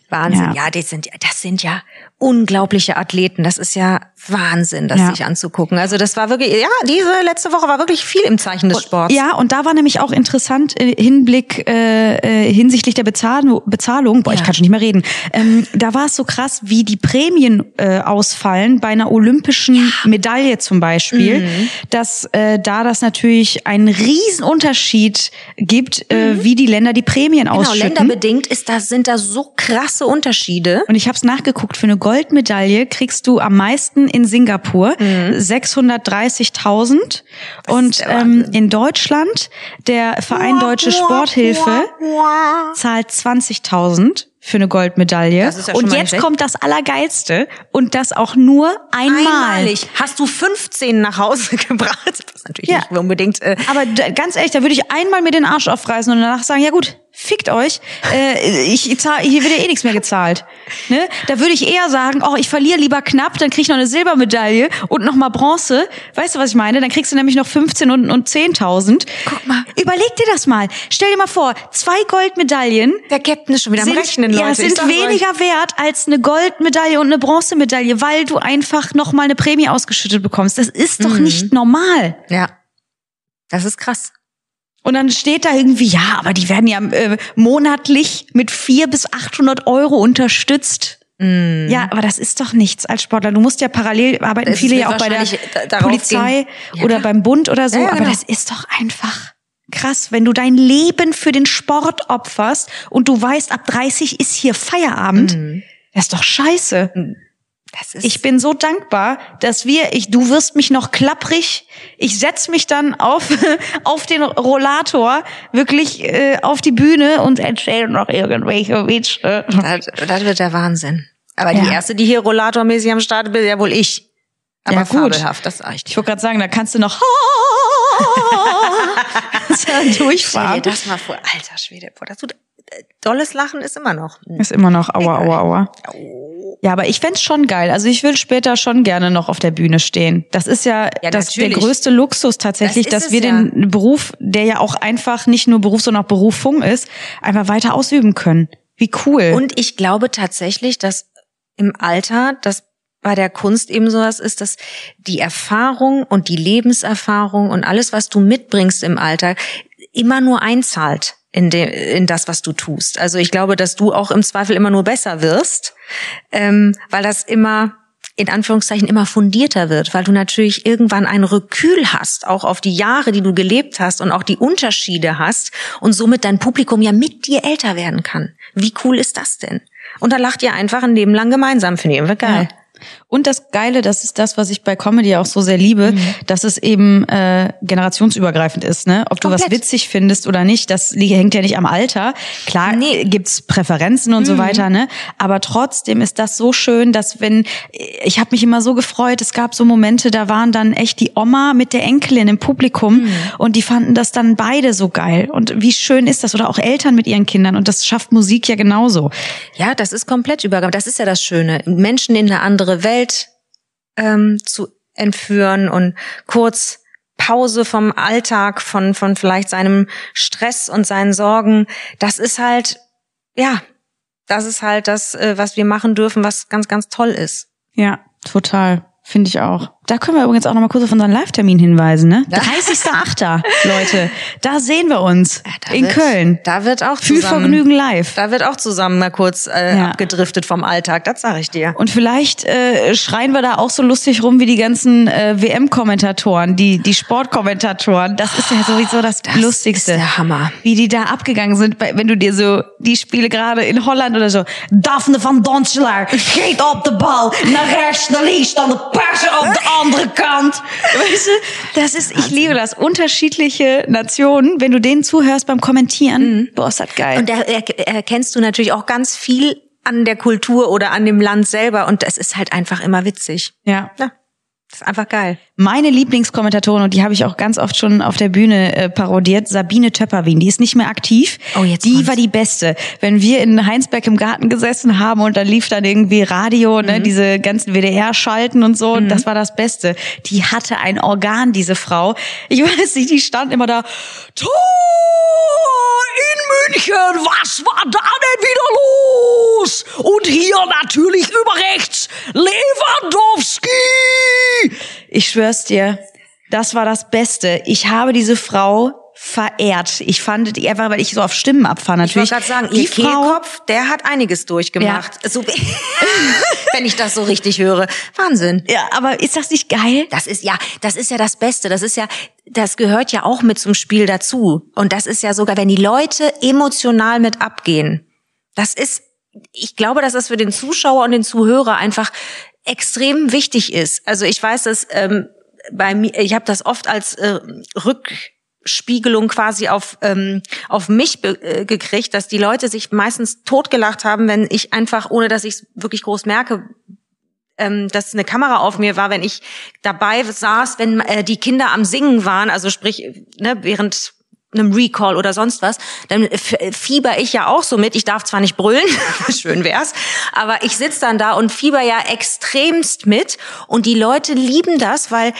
Wahnsinn. Ja. Ja, das sind, das sind ja unglaubliche Athleten. Das ist ja Wahnsinn, das Ja. sich anzugucken. Also das war wirklich, ja, diese letzte Woche war wirklich viel im Zeichen des Sports. Ja, und da war nämlich auch interessant äh, Hinblick äh, äh, hinsichtlich der Bezahlung. Bezahlung boah, ich Ja. kann schon nicht mehr reden. Ähm, da war es so krass, wie die Prämien äh, ausfallen bei einer olympischen Medaille zum Beispiel, Mhm. dass äh, da das natürlich einen riesen Unterschied gibt, äh, wie die Länder die Prämien Mhm. Genau, ausschütten. länderbedingt ist das, sind da so krasse Unterschiede. Und ich habe es nachgeguckt, für eine Goldmedaille kriegst du am meisten in Singapur 630.000 und ähm, in Deutschland der Verein Deutsche Sporthilfe zahlt 20.000 für eine Goldmedaille. Das ist ja und jetzt schlecht. kommt das Allergeilste und das auch nur einmal. Einmalig. Hast du 15 nach Hause *laughs* gebracht? Was natürlich Ja. nicht unbedingt. Äh, Aber ganz ehrlich, da würde ich einmal mir den Arsch aufreißen und danach sagen, ja gut, fickt euch, äh, ich zahl, hier wird ja eh nichts mehr gezahlt. Ne? Da würde ich eher sagen, oh, ich verliere lieber knapp, dann krieg ich noch eine Silbermedaille und noch mal Bronze. Weißt du, was ich meine? Dann kriegst du nämlich noch 15 und, und 10.000. Guck mal. Überleg dir das mal. Stell dir mal vor, zwei Goldmedaillen der Captain ist schon wieder am sind, Rechnen, Leute. ja, sind sag's euch. weniger wert als eine Goldmedaille und eine Bronzemedaille, weil du einfach noch mal eine Prämie ausgeschüttet bekommst. Das ist Mhm. doch nicht normal. Ja. Das ist krass. Und dann steht da irgendwie, ja, aber die werden ja äh, monatlich mit vier bis 800 Euro unterstützt. Ja, aber das ist doch nichts als Sportler. Du musst ja parallel arbeiten, Es viele ja auch bei der darauf Polizei. Ja, oder klar. beim Bund oder so. Ja, aber genau. das ist doch einfach krass, wenn du dein Leben für den Sport opferst und du weißt, ab 30 ist hier Feierabend. Das ist doch scheiße. Das ist Ich bin so dankbar, dass wir, ich, du wirst mich noch klapprig. Ich setz mich dann auf, *laughs* auf den Rollator, wirklich äh, auf die Bühne und erzähle noch irgendwelche Witze. Das, das wird der Wahnsinn. Aber die Ja. erste, die hier rollatormäßig am Start ist, bin ja wohl ich. Aber Ja, gut. fabelhaft, das reicht. Ich wollte gerade sagen, da kannst du noch *laughs* *laughs* durchfahren. Stell dir das mal vor, alter Schwede. Boah, das tut, dolles Lachen ist immer noch. Ist immer noch aua, aua, aua. Ja, aber ich fänd's schon geil. Also ich will später schon gerne noch auf der Bühne stehen. Das ist ja, Ja, das, der größte Luxus tatsächlich, Das dass wir ja. den Beruf, der ja auch einfach nicht nur Beruf, sondern auch Berufung ist, einfach weiter ausüben können. Wie cool. Und ich glaube tatsächlich, dass im Alter das bei der Kunst eben sowas ist, dass die Erfahrung und die Lebenserfahrung und alles, was du mitbringst im Alltag, immer nur einzahlt in, de, in das, was du tust. Also ich glaube, dass du auch im Zweifel immer nur besser wirst, ähm, weil das immer in Anführungszeichen immer fundierter wird, weil du natürlich irgendwann ein Rekül hast, auch auf die Jahre, die du gelebt hast und auch die Unterschiede hast und somit dein Publikum ja mit dir älter werden kann. Wie cool ist das denn? Und da lacht ihr einfach ein Leben lang gemeinsam, finde ich immer geil. Ja. Und das Geile, das ist das, was ich bei Comedy auch so sehr liebe, mhm. dass es eben äh, generationsübergreifend ist. Ne? Ob du was witzig findest oder nicht, das hängt ja nicht am Alter. Klar nee. gibt's Präferenzen und mhm. so weiter, ne? Aber trotzdem ist das so schön, dass wenn ich habe mich immer so gefreut, es gab so Momente, da waren dann echt die Oma mit der Enkelin im Publikum mhm. und die fanden das dann beide so geil. Und wie schön ist das? Oder auch Eltern mit ihren Kindern. Und das schafft Musik ja genauso. Ja, das ist komplett übergreifend. Das ist ja das Schöne. Menschen in eine andere Welt Welt ähm, zu entführen und kurz Pause vom Alltag, von, von vielleicht seinem Stress und seinen Sorgen. Das ist halt, ja, das ist halt das, äh, was wir machen dürfen, was ganz, ganz toll ist. Ja, total. Finde ich auch. Da können wir übrigens auch noch mal kurz auf unseren Live-Termin hinweisen, ne? 30.8. *laughs* Leute, da sehen wir uns ja, in wird, Köln. Da wird auch zusammen, Viel Vergnügen live. Da wird auch zusammen mal kurz äh, ja. abgedriftet vom Alltag, das sage ich dir. Und vielleicht äh, schreien wir da auch so lustig rum wie die ganzen äh, WM-Kommentatoren, die die Sportkommentatoren. Das ist ja sowieso das, das Lustigste. Ist der Hammer. Wie die da abgegangen sind, wenn du dir so die Spiele gerade in Holland oder so. Daphne van Donschelaar geht op de bal naar rechts, naar links, dan de persen op de andere Kant. Weißt du, das ist, ich liebe das. Unterschiedliche Nationen, wenn du denen zuhörst beim Kommentieren, mhm. boah, ist das geil. Und da erkennst du natürlich auch ganz viel an der Kultur oder an dem Land selber und es ist halt einfach immer witzig. Ja. ja. Das ist einfach geil. Meine Lieblingskommentatorin, und die habe ich auch ganz oft schon auf der Bühne äh, parodiert, Sabine Töpperwien. Die ist nicht mehr aktiv. Oh, jetzt die kommt's. war die Beste. Wenn wir in Heinsberg im Garten gesessen haben und da lief dann irgendwie Radio, ne, mhm. ne, diese ganzen WDR-Schalten und so, mhm. das war das Beste. Die hatte ein Organ, diese Frau. Ich weiß nicht, die stand immer da. Tor in München, was war da denn wieder los? Und hier natürlich über rechts Lewandowski. Ich schwör's dir, das war das Beste. Ich habe diese Frau verehrt. Ich fand die einfach, weil ich so auf Stimmen abfahre natürlich. Ich wollte gerade sagen, die ihr Kehlkopf, der hat einiges durchgemacht. Ja. So, *laughs* wenn ich das so richtig höre. Wahnsinn. Ja, aber ist das nicht geil? Das ist ja, das ist ja das Beste. Das ist ja, das gehört ja auch mit zum Spiel dazu. Und das ist ja sogar, wenn die Leute emotional mit abgehen. Das ist, ich glaube, dass das für den Zuschauer und den Zuhörer einfach extrem wichtig ist. Also ich weiß, dass ähm, bei mir, ich habe das oft als äh, Rückspiegelung quasi auf ähm, auf mich äh, gekriegt, dass die Leute sich meistens totgelacht haben, wenn ich einfach, ohne dass ich es wirklich groß merke, ähm, dass eine Kamera auf mir war, wenn ich dabei saß, wenn äh, die Kinder am Singen waren, also sprich, ne, während einem Recall oder sonst was, dann fieber ich ja auch so mit. Ich darf zwar nicht brüllen, *laughs* schön wär's, aber ich sitz dann da und fieber ja extremst mit und die Leute lieben das, weil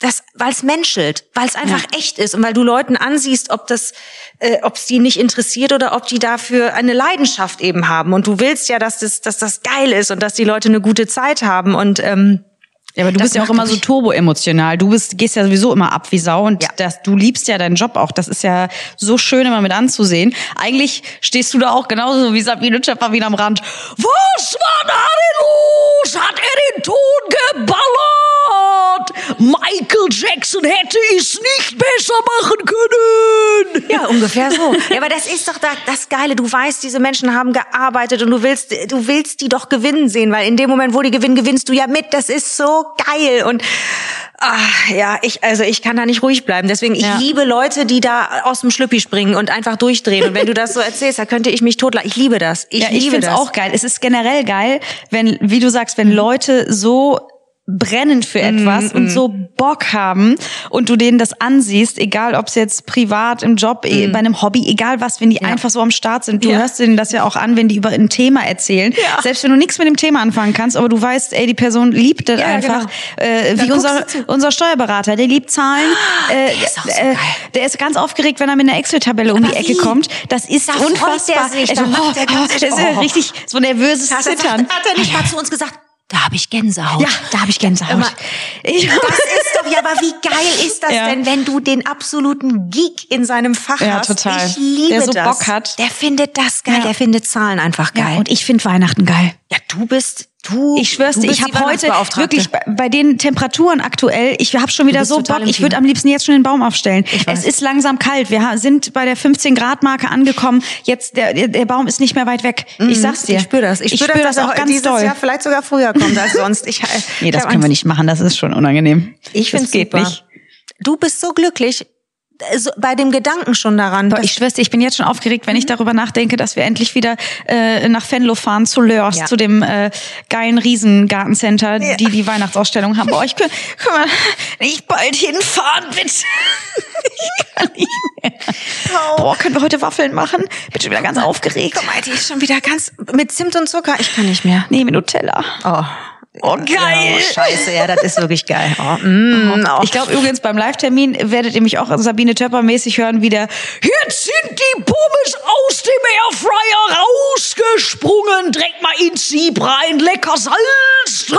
das, weil es menschelt, weil es einfach ja. echt ist und weil du Leuten ansiehst, ob das, äh, ob es die nicht interessiert oder ob die dafür eine Leidenschaft eben haben. Und du willst ja, dass das, dass das geil ist und dass die Leute eine gute Zeit haben und ähm, ja, aber du das bist ja auch immer so turbo-emotional. Du bist, gehst ja sowieso immer ab wie Sau und ja. das, du liebst ja deinen Job auch. Das ist ja so schön immer mit anzusehen. Eigentlich stehst du da auch genauso wie Sabine Schöpfer wie am Rand. Was war da denn los? Hat er den Ton geballert? Michael Jackson hätte es nicht besser machen können. Ja, ungefähr so. Ja, aber das ist doch das Geile. Du weißt, diese Menschen haben gearbeitet und du willst, du willst die doch gewinnen sehen, weil in dem Moment, wo die gewinnen, gewinnst du ja mit. Das ist so geil und Ach, ja, ich also ich kann da nicht ruhig bleiben. Deswegen ich ja. liebe Leute, die da aus dem Schlüppi springen und einfach durchdrehen. Und wenn du das so erzählst, da könnte ich mich totlachen. Ich liebe das. Ich ja, ich finde es auch geil. Es ist generell geil, wenn, wie du sagst, wenn Leute so brennen für etwas mm, und so Bock haben und du denen das ansiehst, egal ob es jetzt privat, im Job, mm. bei einem Hobby, egal was, wenn die ja. einfach so am Start sind. Du ja. hörst denen das ja auch an, wenn die über ein Thema erzählen. Ja. Selbst wenn du nichts mit dem Thema anfangen kannst, aber du weißt, ey, die Person liebt das einfach. Genau. Äh, wie unser, unser Steuerberater, der liebt Zahlen. Äh, der, ist so äh, der ist ganz aufgeregt, wenn er mit einer Excel-Tabelle um die Ecke wie? kommt. Das ist da unfassbar. Der sich, also, oh, oh, *laughs* das ist ja richtig so nervöses Zittern. Hat er nicht mal zu uns gesagt, Da habe ich Gänsehaut. Ja, da habe ich Gänsehaut. Immer- Ich, Das ist doch, ja, aber wie geil ist das Ja. denn, wenn du den absoluten Geek in seinem Fach Ja, hast? total. Ich liebe Der so das. Bock hat. Der findet das geil, Ja. der findet Zahlen einfach geil. und ich finde Weihnachten geil. ja, du bist, du. Ich schwör's dir, ich habe heute wirklich bei, bei den Temperaturen aktuell, ich habe schon wieder so Bock, ich würde am liebsten jetzt schon den Baum aufstellen. Es ist langsam kalt, wir sind bei der 15 Grad Marke angekommen. Jetzt der, der- Baum ist nicht mehr weit weg. Ich sag's dir. Mhm. Ich spüre das. Ich, spüre spür das, das auch ganz dieses doll. Jahr vielleicht sogar früher kommt als sonst. Ich, *laughs* Nee, das können wir nicht machen, das ist schon unangenehm. Ich finde geht super. nicht. Du bist so glücklich so, bei dem Gedanken schon daran. Boah, ich schwör's ich bin jetzt schon aufgeregt, wenn ich darüber nachdenke, dass wir endlich wieder äh, nach Venlo fahren, zu Lörs, Ja. zu dem äh, geilen Riesengartencenter, die die Weihnachtsausstellung haben. Boah, ich können, können wir nicht bald hinfahren, bitte? *laughs* ich kann nicht mehr. Boah, können wir heute Waffeln machen? Bin schon wieder ganz aufgeregt. Guck mal, die ist schon wieder ganz mit Zimt und Zucker. Ich kann nicht mehr. Nee, mit Nutella. Oh. Oh, geil. Oh, scheiße, ja, das ist wirklich geil. Oh, mm, oh. Ich glaube übrigens beim Live-Termin werdet ihr mich auch Sabine Töpper mäßig hören, wie der Jetzt sind die Pommes aus dem Airfryer rausgesprungen. Direkt mal ins Sieb rein, lecker Salz drauf.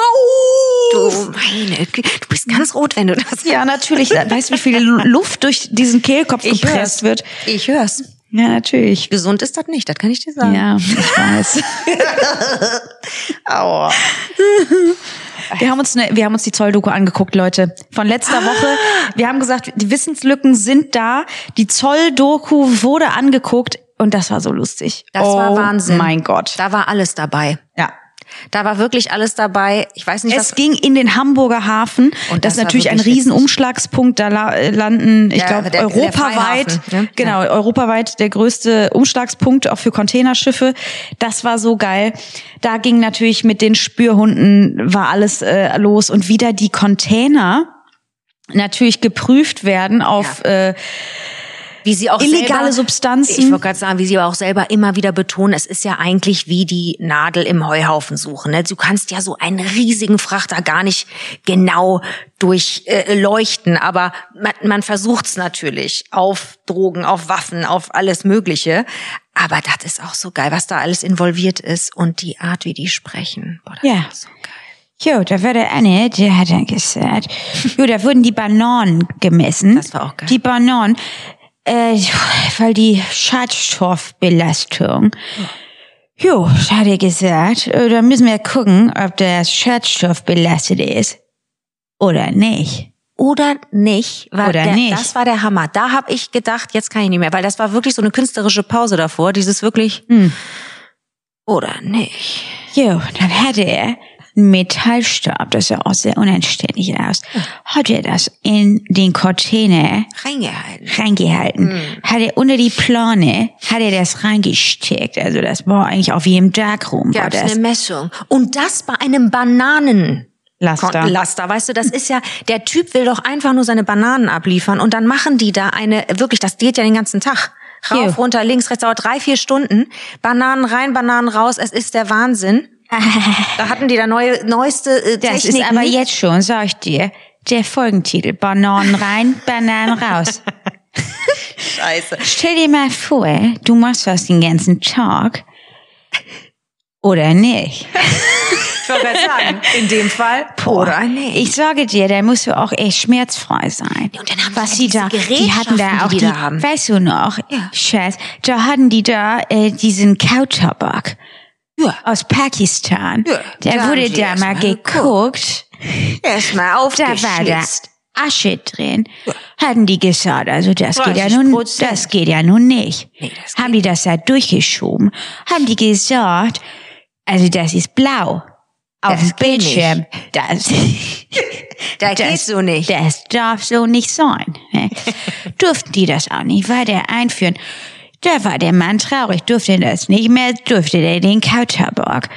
du, meine, du bist ganz rot, wenn du das Ja, natürlich. Weißt du, wie viel Luft durch diesen Kehlkopf gepresst wird? Ich hör's. Ja, natürlich. Gesund ist das nicht, das kann ich dir sagen. Ja, ich weiß. *laughs* Aua. Wir haben uns, ne, wir haben uns die Zolldoku angeguckt, Leute. Von letzter. Woche. Wir haben gesagt, die Wissenslücken sind da. Die Zolldoku wurde angeguckt und das war so lustig. Das oh, war Wahnsinn. Mein Gott. Da war alles dabei. Ja. Da war wirklich alles dabei. Ich weiß nicht, Es ging in den Hamburger Hafen. Und das, das ist natürlich ein wirklich riesen Umschlagspunkt. Da äh, landen, ich Ja, glaube, der- der europaweit, Freihafen, ne? genau, europaweit der größte Umschlagspunkt auch für Containerschiffe. Das war so geil. Da ging natürlich mit den Spürhunden war alles äh, los und wieder die Container natürlich geprüft werden auf äh, wie sie auch illegale selber, Substanzen. Ich wollte gerade sagen, wie sie aber auch selber immer wieder betonen, es ist ja eigentlich wie die Nadel im Heuhaufen suchen. Ne? Du kannst ja so einen riesigen Frachter gar nicht genau durchleuchten, äh, aber man, man versucht es natürlich auf Drogen, auf Waffen, auf alles Mögliche. Aber das ist auch so geil, was da alles involviert ist und die Art, wie die sprechen. Boah, das ist so geil. Jo, da war der eine, der hat dann gesagt, jo, da wurden die Bananen gemessen. Das war auch geil. Die Bananen, äh, *laughs* weil die Schadstoffbelastung. Jo, hat er gesagt, äh, da müssen wir gucken, ob das Schadstoff belastet ist oder nicht. Oder nicht, weil Oder der, nicht. das war der Hammer. Da habe ich gedacht, jetzt kann ich nicht mehr, weil das war wirklich so eine künstlerische Pause davor, dieses wirklich Hm. oder nicht. Jo, dann hatte er Metallstab, das sah auch sehr unanständig aus, hat er das in den Container Reingehalten. reingehalten. Hm. Hat er unter die Plane, hat er das reingesteckt. Also das war eigentlich auf jedem Darkroom war Gab's das. eine Messung. Und das bei einem Bananen. Laster. Laster, weißt du, das ist ja, der Typ will doch einfach nur seine Bananen abliefern und dann machen die da eine, wirklich, das geht ja den ganzen Tag. Rauf, Hier. runter, links, rechts, dauert drei, vier Stunden. Bananen rein, Bananen raus, es ist der Wahnsinn. Da hatten die da neue, neueste äh, Das Techniken. ist aber jetzt schon, sag ich dir, der Folgentitel. Bananen rein, Bananen raus. Scheiße. Stell dir mal vor, du machst was den ganzen Tag. Oder nicht. Ich wollte gerade sagen, in dem Fall, oder nicht. Ich sage dir, da musst du auch echt schmerzfrei sein. und dann haben Was die sie da, die hatten da auch die die, da haben. weißt du noch, Ja. Schatz, da hatten die da äh, diesen Kautabak Ja. aus Pakistan. Ja, da da wurde da mal geguckt, Erstmal da aufgeschlitzt. war da Asche drin. Hatten die gesagt, also das geht ja 30%. nun, das geht ja nun nicht. Nee, das haben die das da durchgeschoben? Haben die gesagt, also das ist blau. Auf Das dem geht Bildschirm. Das, *laughs* Da geht's so nicht. Das darf so nicht sein. ne? *laughs* Durften die das auch nicht weiter einführen. Da war der Mann traurig, durfte das nicht mehr, durfte der den Kautabak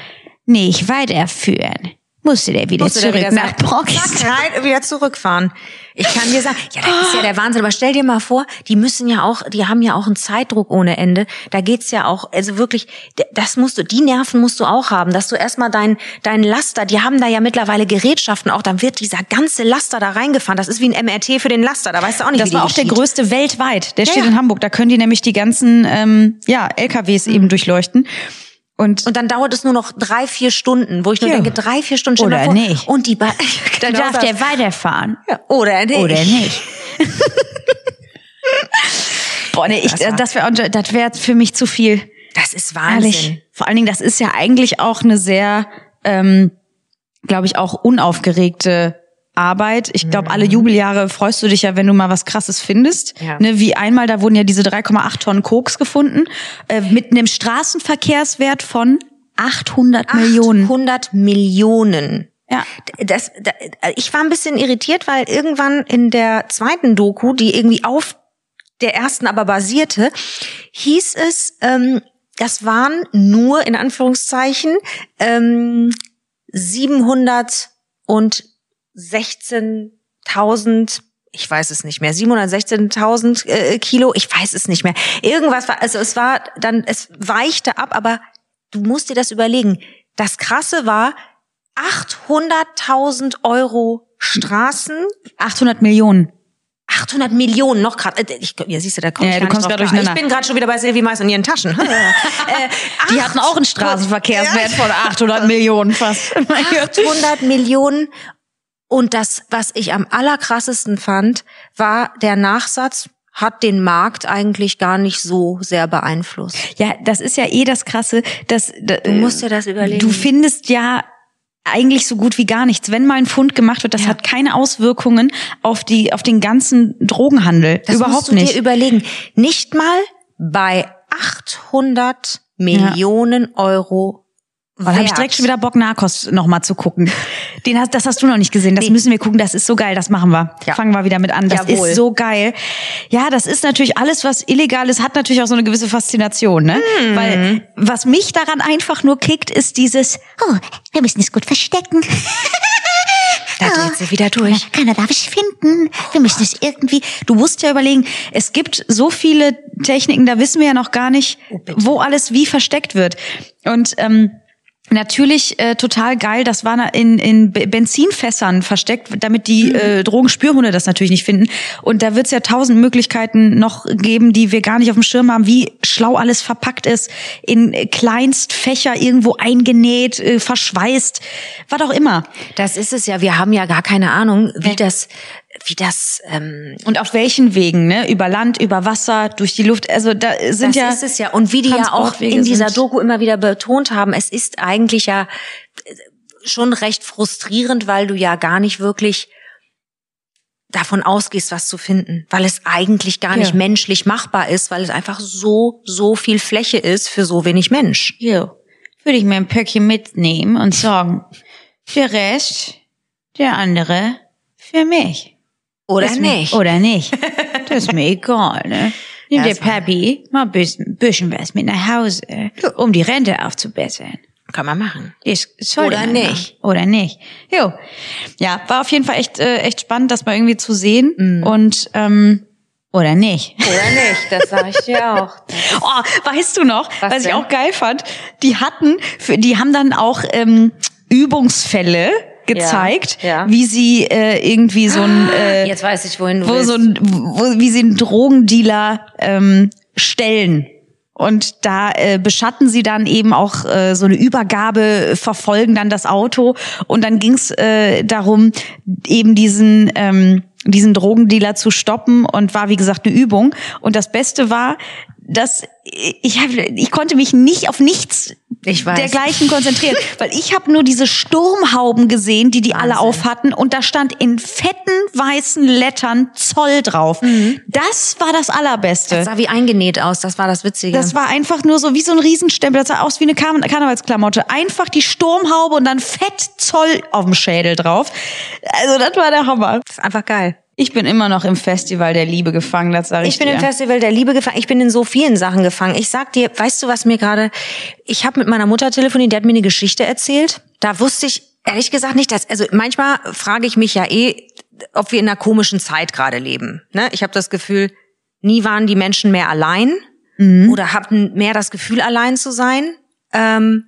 nicht weiterführen. Musste der wieder Musste der zurück wieder nach *laughs* rein, wieder zurückfahren. Ich kann dir sagen, ja, das ist ja der Wahnsinn. Aber stell dir mal vor, die müssen ja auch, die haben ja auch einen Zeitdruck ohne Ende. Da geht's ja auch, also wirklich, das musst du, die Nerven musst du auch haben, dass du erstmal dein, dein Laster, die haben da ja mittlerweile Gerätschaften auch, dann wird dieser ganze Laster da reingefahren. Das ist wie ein MRT für den Laster, da weißt du auch nicht, Das war auch der geschieht. größte weltweit. Der Ja, steht ja. in Hamburg. Da können die nämlich die ganzen ähm, ja, LKWs Mhm. eben durchleuchten. Und, Und dann dauert es nur noch drei, vier Stunden, wo ich nur Ja. denke, drei, vier Stunden Oder mal vor. nicht. Und die Ba- *laughs* dann Genau darf das. der weiterfahren. Ja, Oder nicht. Oder nicht. *laughs* Boah, nee, ich, Das wäre das wäre für mich zu viel. Das ist Ehrlich. Wahnsinn. Vor allen Dingen, das ist ja eigentlich auch eine sehr, ähm, glaube ich, auch unaufgeregte Arbeit. Ich glaube, alle Jubeljahre freust du dich ja, wenn du mal was Krasses findest. Ja. Ne, wie einmal, da wurden ja diese 3,8 Tonnen Koks gefunden, äh, mit einem Straßenverkehrswert von 800 Millionen. 800 Millionen. Ja. Das, da, ich war ein bisschen irritiert, weil irgendwann in der zweiten Doku, die irgendwie auf der ersten aber basierte, hieß es, ähm, das waren nur in Anführungszeichen ähm, 716.000 ich weiß es nicht mehr, 716.000 äh, Kilo, ich weiß es nicht mehr. Irgendwas war, also es war dann, es weichte ab, aber du musst dir das überlegen. Das Krasse war, 800.000 Euro Straßen, 800 Millionen. 800 Millionen noch gerade. Ich, ja, siehst du, da komm Ja, ich du kommst drauf durcheinander. Ich bin gerade schon wieder bei Silvi Mais und ihren Taschen. *laughs* äh, Die hatten auch einen Straßenverkehrswert von 800 Millionen fast. *laughs* 800 Millionen. Und das, was ich am allerkrassesten fand, war der Nachsatz, hat den Markt eigentlich gar nicht so sehr beeinflusst. Ja, das ist ja eh das Krasse, dass Du musst dir das überlegen. Du findest ja eigentlich so gut wie gar nichts. Wenn mal ein Fund gemacht wird, das Ja. hat keine Auswirkungen auf die auf den ganzen Drogenhandel. Das Überhaupt musst du nicht. dir überlegen. Nicht mal bei 800 Millionen Euro Oh, da habe ich direkt schon wieder Bock, Narcos noch mal zu gucken. Den hast, das hast du noch nicht gesehen. Das Nee. müssen wir gucken. Das ist so geil. Das machen wir. Ja. Fangen wir wieder mit an. Das Jawohl. ist so geil. Ja, das ist natürlich alles, was illegal ist, hat natürlich auch so eine gewisse Faszination, ne? Mhm. Weil was mich daran einfach nur kickt, ist dieses, oh, wir müssen es gut verstecken. Da dreht sie wieder durch. Keiner darf es finden. Wir müssen es irgendwie. Du musst ja überlegen, es gibt so viele Techniken, da wissen wir ja noch gar nicht, wo alles wie versteckt wird. Und ähm, Natürlich äh, total geil. Das war in, in Be- Benzinfässern versteckt, damit die äh, Drogenspürhunde das natürlich nicht finden. Und da wird es ja tausend Möglichkeiten noch geben, die wir gar nicht auf dem Schirm haben, wie schlau alles verpackt ist, in Kleinstfächer irgendwo eingenäht, äh, verschweißt, was auch immer. Das ist es ja. Wir haben ja gar keine Ahnung, wie das, wie das, ähm, Und auf welchen Wegen, ne? Über Land, über Wasser, durch die Luft. Also da sind das ja. ist es ja. Und wie die ja auch in dieser sind. Doku immer wieder betont haben, es ist eigentlich ja äh, schon recht frustrierend, weil du ja gar nicht wirklich davon ausgehst, was zu finden, weil es eigentlich gar nicht Ja. menschlich machbar ist, weil es einfach so, so viel Fläche ist für so wenig Mensch. Jo, würde ich mir ein Pöckchen mitnehmen und sagen, der Rest, der andere für mich. Oder Ist mir- nicht? Oder nicht. Das ist mir egal, ne? *laughs* Nimm war- Papi mal ein bisschen, bisschen was mit nach Hause, um die Rente aufzubessern. Kann man machen. Ich, soll Oder nicht. machen. Oder nicht. Jo. Ja, war auf jeden Fall echt, äh, echt spannend, das mal irgendwie zu sehen. Mhm. Und, ähm, oder nicht. Oder nicht, das sage ich dir auch. *laughs* Oh, weißt du noch, Was was, ich auch geil fand? Die hatten, für, die haben dann auch ähm, Übungsfälle gezeigt, Ja, ja. wie sie äh, irgendwie so ein, äh, Jetzt weiß ich, wohin du wo willst. so ein, wo, wie sie einen Drogendealer ähm, stellen. Und da äh, beschatten sie dann eben auch äh, so eine Übergabe, verfolgen dann das Auto. Und dann ging's äh, darum, eben diesen, ähm, diesen Drogendealer zu stoppen und war, wie gesagt, eine Übung. Und das Beste war, dass ich, hab, ich konnte mich nicht auf nichts Ich weiß. dergleichen konzentrieren, *laughs* weil ich habe nur diese Sturmhauben gesehen, die die alle Wahnsinn. auf hatten und da stand in fetten weißen Lettern Zoll drauf. Das war das allerbeste. Das sah wie eingenäht aus, das war das Witzige. Das war einfach nur so wie so ein Riesenstempel. Das sah aus wie eine Karne- Karnevalsklamotte. Einfach die Sturmhaube und dann fett Zoll auf dem Schädel drauf. Also das war der Hammer. das ist einfach geil. Ich bin immer noch im Festival der Liebe gefangen, das sage ich, Ich bin dir. im Festival der Liebe gefangen. Ich bin in so vielen Sachen gefangen. Ich sag dir, weißt du, was mir gerade, ich habe mit meiner Mutter telefoniert, die hat mir eine Geschichte erzählt. Da wusste ich ehrlich gesagt nicht, dass, also manchmal frage ich mich ja eh, ob wir in einer komischen Zeit gerade leben. Ne? Ich habe das Gefühl, nie waren die Menschen mehr allein oder hatten mehr das Gefühl, allein zu sein. Ähm,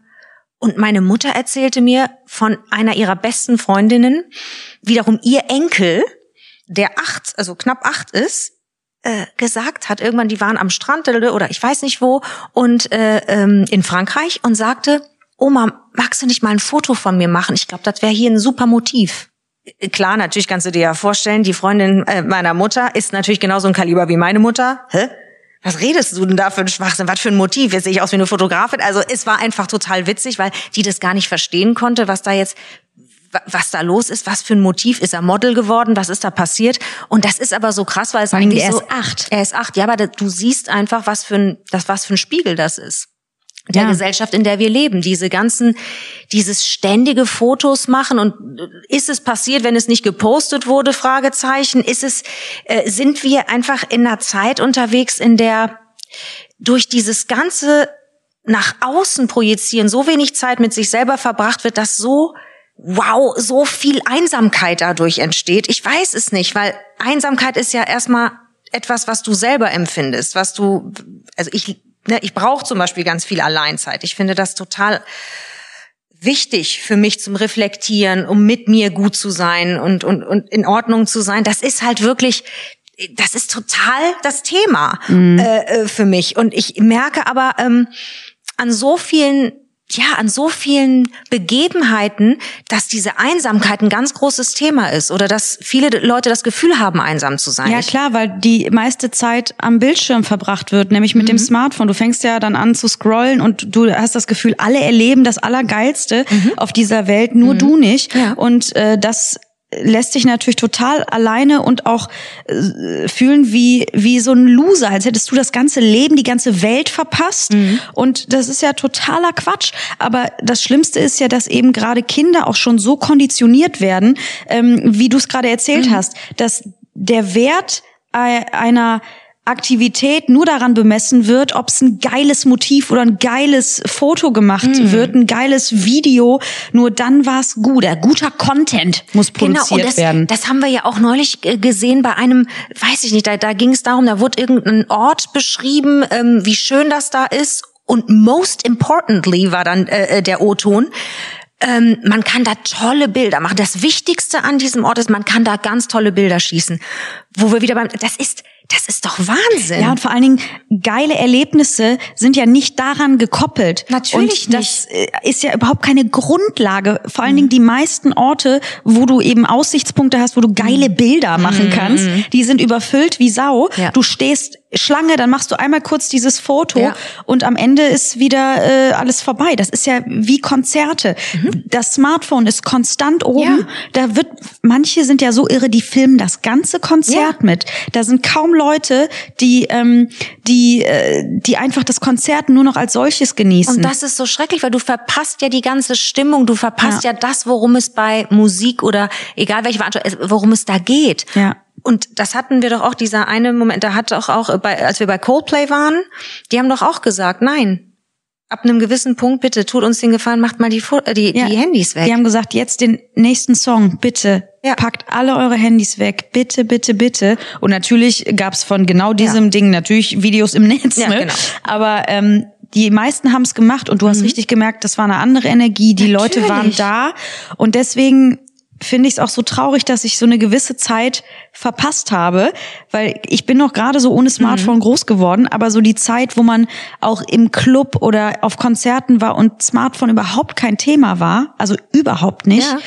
und meine Mutter erzählte mir von einer ihrer besten Freundinnen, wiederum ihr Enkel, der acht, also knapp acht ist, äh, gesagt hat, irgendwann, die waren am Strand oder ich weiß nicht wo und äh, ähm, in Frankreich und sagte, Oma, magst du nicht mal ein Foto von mir machen? Ich glaube, das wäre hier ein super Motiv. Äh, klar, natürlich kannst du dir ja vorstellen, die Freundin äh, meiner Mutter ist natürlich genauso ein Kaliber wie meine Mutter. Hä? Was redest du denn da für ein Schwachsinn? Was für ein Motiv? Jetzt sehe ich aus wie eine Fotografin. Also es war einfach total witzig, weil die das gar nicht verstehen konnte, was da jetzt was da los ist, was für ein Motiv ist er Model geworden, was ist da passiert und das ist aber so krass, weil es Vor eigentlich er so, ist acht. er ist acht, ja, aber du siehst einfach, was für ein, das was für ein Spiegel das ist der Ja. Gesellschaft, in der wir leben. Diese ganzen, dieses ständige Fotos machen und äh, ist es passiert, wenn es nicht gepostet wurde? Fragezeichen. Ist es, äh, sind wir einfach in einer Zeit unterwegs, in der durch dieses ganze nach außen projizieren so wenig Zeit mit sich selber verbracht wird, dass so wow, so viel Einsamkeit dadurch entsteht. Ich weiß es nicht, weil Einsamkeit ist ja erstmal etwas, was du selber empfindest, was du, also ich, ne, ich brauche zum Beispiel ganz viel Alleinzeit. Ich finde das total wichtig für mich zum Reflektieren, um mit mir gut zu sein und, und, und in Ordnung zu sein. Das ist halt wirklich, das ist total das Thema äh, äh, für mich. Und ich merke aber ähm, an so vielen ja, an so vielen Begebenheiten, dass diese Einsamkeit ein ganz großes Thema ist oder dass viele Leute das Gefühl haben, einsam zu sein. Ja klar, weil die meiste Zeit am Bildschirm verbracht wird, nämlich mit dem Mhm. Smartphone. Du fängst ja dann an zu scrollen und du hast das Gefühl, alle erleben das Allergeilste auf dieser Welt, nur du nicht. Mhm. Ja. Und äh, das lässt sich natürlich total alleine und auch äh, fühlen wie wie so ein Loser, als hättest du das ganze Leben, die ganze Welt verpasst. Mhm. Und das ist ja totaler Quatsch. Aber das Schlimmste ist ja, dass eben gerade Kinder auch schon so konditioniert werden, ähm, wie du es gerade erzählt Mhm. hast, dass der Wert ei- einer Aktivität nur daran bemessen wird, ob es ein geiles Motiv oder ein geiles Foto gemacht Mhm. wird, ein geiles Video. Nur dann war es gut. Ein guter Content muss produziert Genau, und das, werden. das haben wir ja auch neulich äh, gesehen bei einem, weiß ich nicht, da, da ging es darum, da wurde irgendein Ort beschrieben, ähm, wie schön das da ist. Und most importantly war dann äh, äh, der O-Ton. Ähm, man kann da tolle Bilder machen. Das Wichtigste an diesem Ort ist, man kann da ganz tolle Bilder schießen. Wo wir wieder beim, das ist, das ist doch Wahnsinn. Ja, und vor allen Dingen geile Erlebnisse sind ja nicht daran gekoppelt. Natürlich und das äh, ist ja überhaupt keine Grundlage. Vor allen Dingen die meisten Orte, wo du eben Aussichtspunkte hast, wo du geile Bilder machen kannst, die sind überfüllt wie Sau. Ja. Du stehst Schlange, dann machst du einmal kurz dieses Foto Ja. und am Ende ist wieder äh, alles vorbei. Das ist ja wie Konzerte. Das Smartphone ist konstant oben. Ja. Da wird manche sind ja so irre, die filmen das ganze Konzert mit. Da sind kaum Leute, die ähm, die äh, die einfach das Konzert nur noch als solches genießen. Und das ist so schrecklich, weil du verpasst ja die ganze Stimmung, du verpasst ja, Ja. das, worum es bei Musik oder egal welche Veranstaltung, worum es da geht. Ja. Und das hatten wir doch auch, dieser eine Moment, da hat doch auch, bei, als wir bei Coldplay waren, die haben doch auch gesagt, nein, ab einem gewissen Punkt, bitte, tut uns den Gefallen, macht mal die, Fo- äh, die, Ja. die Handys weg. Die haben gesagt, jetzt den nächsten Song, bitte. Ja. Packt alle eure Handys weg, bitte, bitte, bitte. Und natürlich gab's von genau diesem Ding natürlich Videos im Netz. Ja, ne? genau. Aber ähm, die meisten haben's gemacht und du hast richtig gemerkt, das war eine andere Energie. Die Leute waren Mhm. Natürlich. da und deswegen finde ich es auch so traurig, dass ich so eine gewisse Zeit verpasst habe, weil ich bin noch gerade so ohne Smartphone Mhm. groß geworden, aber so die Zeit, wo man auch im Club oder auf Konzerten war und Smartphone überhaupt kein Thema war, also überhaupt nicht. Ja.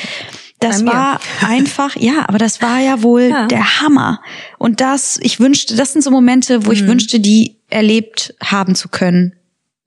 Das war *laughs* einfach, ja, aber das war ja wohl Ja. der Hammer. Und das, ich wünschte, das sind so Momente, wo Mhm. ich wünschte, die erlebt haben zu können.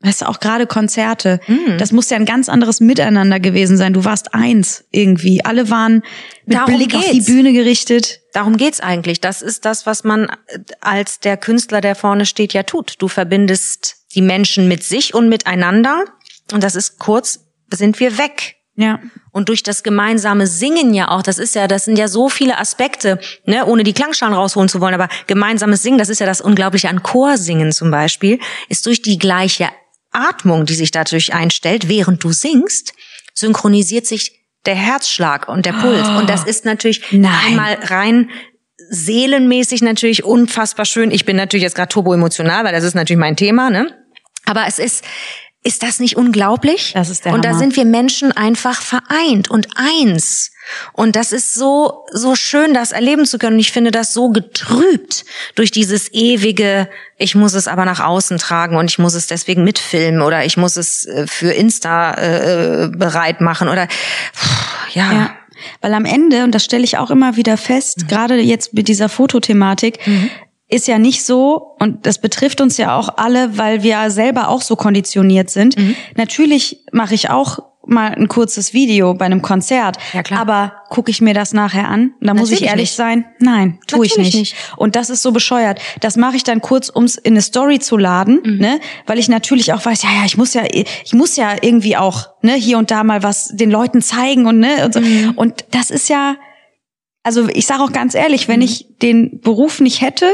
Weißt du, auch gerade Konzerte. Mhm. Das muss ja ein ganz anderes Miteinander gewesen sein. Du warst eins irgendwie. Alle waren mit Darum Blick auf die geht's. Bühne gerichtet. Darum geht's eigentlich. Das ist das, was man äh, als der Künstler, der vorne steht, ja tut. Du verbindest die Menschen mit sich und miteinander. Und das ist kurz, sind wir weg. Ja. Und durch das gemeinsame Singen ja auch, das ist ja, das sind ja so viele Aspekte, ne, ohne die Klangschalen rausholen zu wollen, aber gemeinsames Singen, das ist ja das Unglaubliche an Chorsingen zum Beispiel, ist durch die gleiche Atmung, die sich dadurch einstellt, während du singst, synchronisiert sich der Herzschlag und der Puls. Und das ist natürlich Nein. einmal rein seelenmäßig natürlich unfassbar schön. Ich bin natürlich jetzt gerade turbo emotional, weil das ist natürlich mein Thema, ne? Aber es ist Ist das nicht unglaublich? Das ist der Und da Hammer. sind wir Menschen einfach vereint und eins. Und das ist so, so schön, das erleben zu können. Und ich finde das so getrübt durch dieses ewige, ich muss es aber nach außen tragen und ich muss es deswegen mitfilmen oder ich muss es äh, für Insta äh, bereit machen oder, pff, ja. Ja. Weil am Ende, und das stelle ich auch immer wieder fest, Mhm. gerade jetzt mit dieser Fotothematik, ist ja nicht so, und das betrifft uns ja auch alle, weil wir selber auch so konditioniert sind. Mhm. Natürlich mache ich auch mal ein kurzes Video bei einem Konzert, Ja, klar. aber gucke ich mir das nachher an? Da muss ich ehrlich nicht. sein, nein, tue ich nicht. nicht. Und das ist so bescheuert. Das mache ich dann kurz, ums in eine Story zu laden, Mhm. ne? Weil ich natürlich auch weiß, ja, ja, ich muss ja, ich muss ja irgendwie auch, ne, hier und da mal was den Leuten zeigen und ne und so. Mhm. Und das ist ja, also ich sage auch ganz ehrlich, Mhm. wenn ich den Beruf nicht hätte,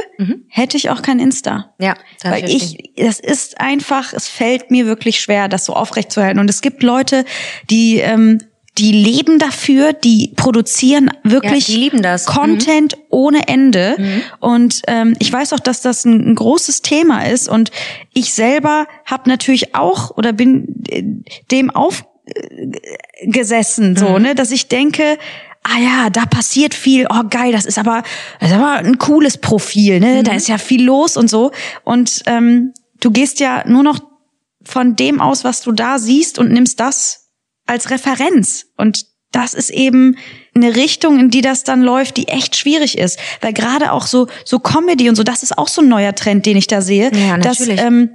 hätte ich auch kein Insta. Ja, darf Weil ich, das ist einfach, es fällt mir wirklich schwer, das so aufrechtzuerhalten. Und es gibt Leute, die, ähm, die leben dafür, die produzieren wirklich Ja, die das. Mhm. Content ohne Ende. Und ähm, ich weiß auch, dass das ein, ein großes Thema ist. Und ich selber habe natürlich auch oder bin äh, dem aufgesessen, so, Mhm. ne, dass ich denke, ah ja, da passiert viel, oh geil, das ist aber, das ist aber ein cooles Profil, ne? Mhm. Da ist ja viel los und so. Und ähm, du gehst ja nur noch von dem aus, was du da siehst und nimmst das als Referenz. Und das ist eben eine Richtung, in die das dann läuft, die echt schwierig ist. Weil gerade auch so, so Comedy und so, das ist auch so ein neuer Trend, den ich da sehe. Ja, dass, natürlich. ähm,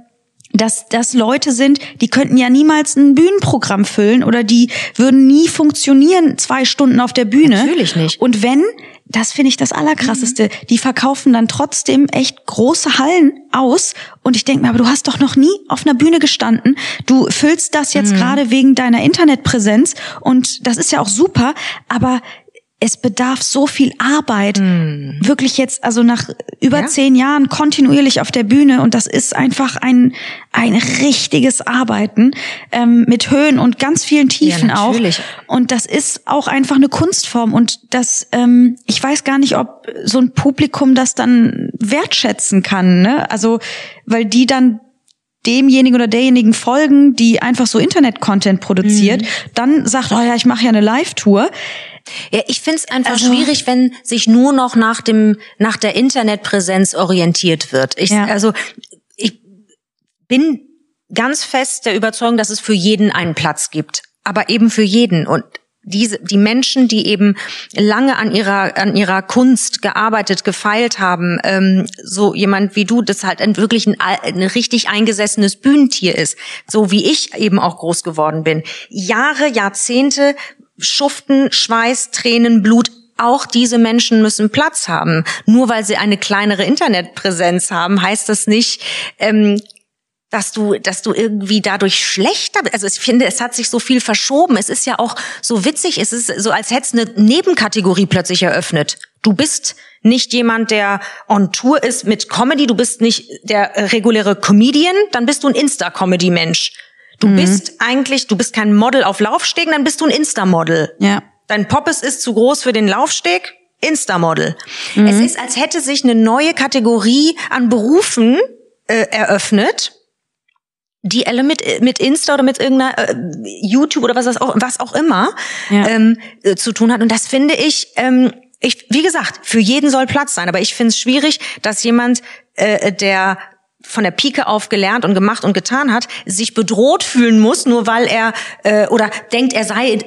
dass das Leute sind, die könnten ja niemals ein Bühnenprogramm füllen oder die würden nie funktionieren zwei Stunden auf der Bühne. Natürlich nicht. Und wenn, das finde ich das Allerkrasseste, Mhm. die verkaufen dann trotzdem echt große Hallen aus. Und ich denke mir, aber du hast doch noch nie auf einer Bühne gestanden. Du füllst das jetzt Mhm. gerade wegen deiner Internetpräsenz und das ist ja auch super, aber es bedarf so viel Arbeit. Wirklich jetzt, also nach über. Ja. zehn Jahren kontinuierlich auf der Bühne und das ist einfach ein, ein richtiges Arbeiten ähm, mit Höhen und ganz vielen Tiefen auch. natürlich. Und das ist auch einfach eine Kunstform und das, ähm, ich weiß gar nicht, ob so ein Publikum das dann wertschätzen kann, ne? Also, weil die dann demjenigen oder derjenigen folgen, die einfach so Internet-Content produziert, Mhm. dann sagt, oh ja, ich mache ja eine Live-Tour. Ja, ich finde es einfach Also- schwierig, wenn sich nur noch nach dem nach der Internetpräsenz orientiert wird. Ich, Ja. Also ich bin ganz fest der Überzeugung, dass es für jeden einen Platz gibt, aber eben für jeden und diese, die Menschen, die eben lange an ihrer, an ihrer Kunst gearbeitet, gefeilt haben, ähm, so jemand wie du, das halt ein wirklich ein, ein richtig eingesessenes Bühnentier ist, so wie ich eben auch groß geworden bin. Jahre, Jahrzehnte schuften, Schweiß, Tränen, Blut. Auch diese Menschen müssen Platz haben. Nur weil sie eine kleinere Internetpräsenz haben, heißt das nicht, ähm, dass du, dass du irgendwie dadurch schlechter bist. Also ich finde, es hat sich so viel verschoben. Es ist ja auch so witzig. Es ist so, als hätte es eine Nebenkategorie plötzlich eröffnet. Du bist nicht jemand, der on Tour ist mit Comedy. Du bist nicht der reguläre Comedian. Dann bist du ein Insta-Comedy-Mensch. Du bist eigentlich, du bist kein Model auf Laufstegen, dann bist du ein Insta-Model. Ja. Dein Poppes ist zu groß für den Laufsteg. Insta-Model. Es ist, als hätte sich eine neue Kategorie an Berufen äh, eröffnet, die alle mit mit Insta oder mit irgendeiner äh, YouTube oder was das auch was auch immer Ja. ähm, äh, zu tun hat. Und das finde ich, ähm, ich wie gesagt, für jeden soll Platz sein. Aber ich finde es schwierig, dass jemand, äh, der von der Pike auf gelernt und gemacht und getan hat, sich bedroht fühlen muss, nur weil er äh, oder denkt, er sei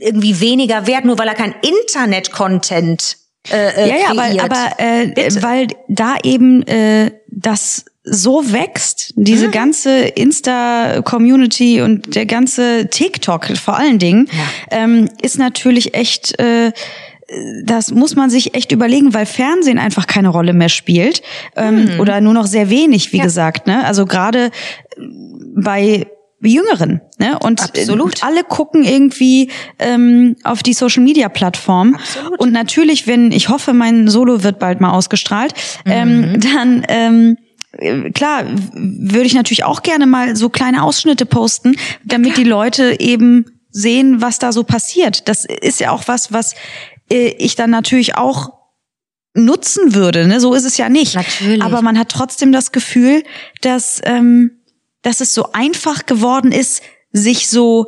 irgendwie weniger wert, nur weil er kein Internet-Content äh, äh, Ja, ja, aber, kreiert. aber äh, Bitte. weil da eben äh, das so wächst, diese Mhm. ganze Insta-Community und der ganze TikTok vor allen Dingen, ähm, ist natürlich echt, äh, das muss man sich echt überlegen, weil Fernsehen einfach keine Rolle mehr spielt ähm, oder nur noch sehr wenig, wie Mhm. Ja. gesagt. Ne? Also gerade bei Jüngeren. Ne? Und äh, Absolut. alle gucken irgendwie ähm, auf die Social Media Plattform. Absolut. Und natürlich, wenn ich hoffe, mein Solo wird bald mal ausgestrahlt, Mhm. ähm, dann ähm, äh, klar würde ich natürlich auch gerne mal so kleine Ausschnitte posten, damit die Leute eben sehen, was da so passiert. Das ist ja auch was, was äh, ich dann natürlich auch nutzen würde. Ne? So ist es ja nicht. Natürlich. Aber man hat trotzdem das Gefühl, dass ähm, dass es so einfach geworden ist, sich so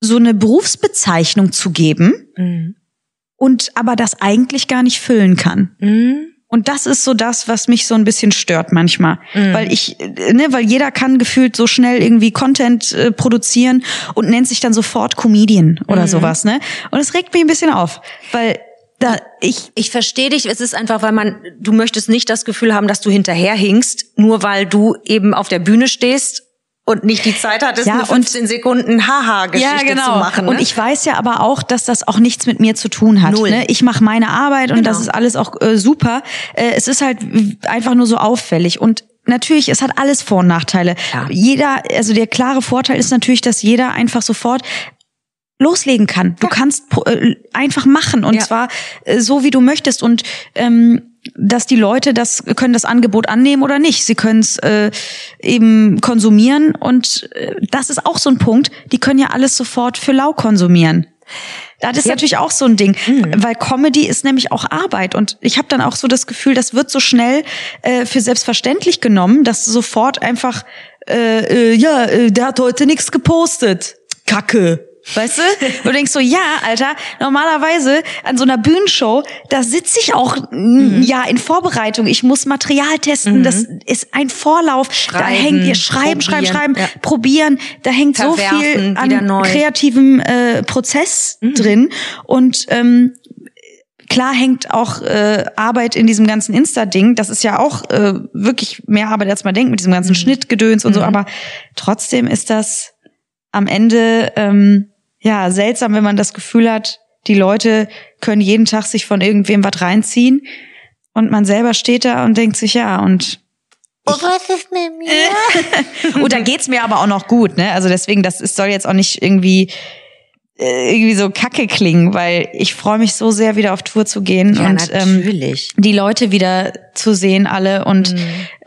so eine Berufsbezeichnung zu geben Mhm. und aber das eigentlich gar nicht füllen kann. Mhm. Und das ist so das, was mich so ein bisschen stört manchmal, Mhm. weil ich, äh, ne, weil jeder kann gefühlt so schnell irgendwie Content äh, produzieren und nennt sich dann sofort Comedian oder Mhm. sowas, ne? Und es regt mich ein bisschen auf, weil da ich Ich verstehe dich. Es ist einfach, weil man, du möchtest nicht das Gefühl haben, dass du hinterherhinkst, nur weil du eben auf der Bühne stehst und nicht die Zeit hattest, Ja, eine und- 15 Sekunden Haha-Geschichte zu machen. Ne? Und ich weiß ja aber auch, dass das auch nichts mit mir zu tun hat. Null. Ne? Ich mache meine Arbeit und Genau. das ist alles auch äh, super. Äh, es ist halt einfach nur so auffällig und Natürlich, es hat alles Vor- und Nachteile. Klar. Jeder, also der klare Vorteil ist natürlich, dass jeder einfach sofort loslegen kann. Du kannst pro- äh, einfach machen und Ja. zwar äh, so wie du möchtest und ähm, dass die Leute das können das Angebot annehmen oder nicht. Sie können es äh, eben konsumieren und äh, das ist auch so ein Punkt. Die können ja alles sofort für lau konsumieren. Das ist natürlich auch so ein Ding, weil Comedy ist nämlich auch Arbeit und ich habe dann auch so das Gefühl, das wird so schnell äh, für selbstverständlich genommen, dass sofort einfach äh, äh, ja, äh, der hat heute nichts gepostet. Kacke. Weißt du? Du denkst so, ja, Alter, normalerweise an so einer Bühnenshow, da sitze ich auch mm, ja in Vorbereitung. Ich muss Material testen, das ist ein Vorlauf. da Schreiben, hängt ihr schreiben, schreiben, schreiben, ja. probieren. Da hängt so viel Verwerfen, an kreativem äh, Prozess drin und ähm, Klar hängt auch äh, Arbeit in diesem ganzen Insta-Ding. Das ist ja auch äh, wirklich mehr Arbeit, als man denkt, mit diesem ganzen Schnittgedöns und so. Aber trotzdem ist das am Ende ähm, ja seltsam, wenn man das Gefühl hat, die Leute können jeden Tag sich von irgendwem was reinziehen und man selber steht da und denkt sich ja und Und was ist mit mir? und *laughs* da geht's mir aber auch noch gut, ne? Also deswegen, das ist, soll jetzt auch nicht irgendwie äh, irgendwie so kacke klingen, weil ich freue mich so sehr, wieder auf Tour zu gehen Ja, und ähm, natürlich. die Leute wieder zu sehen, alle und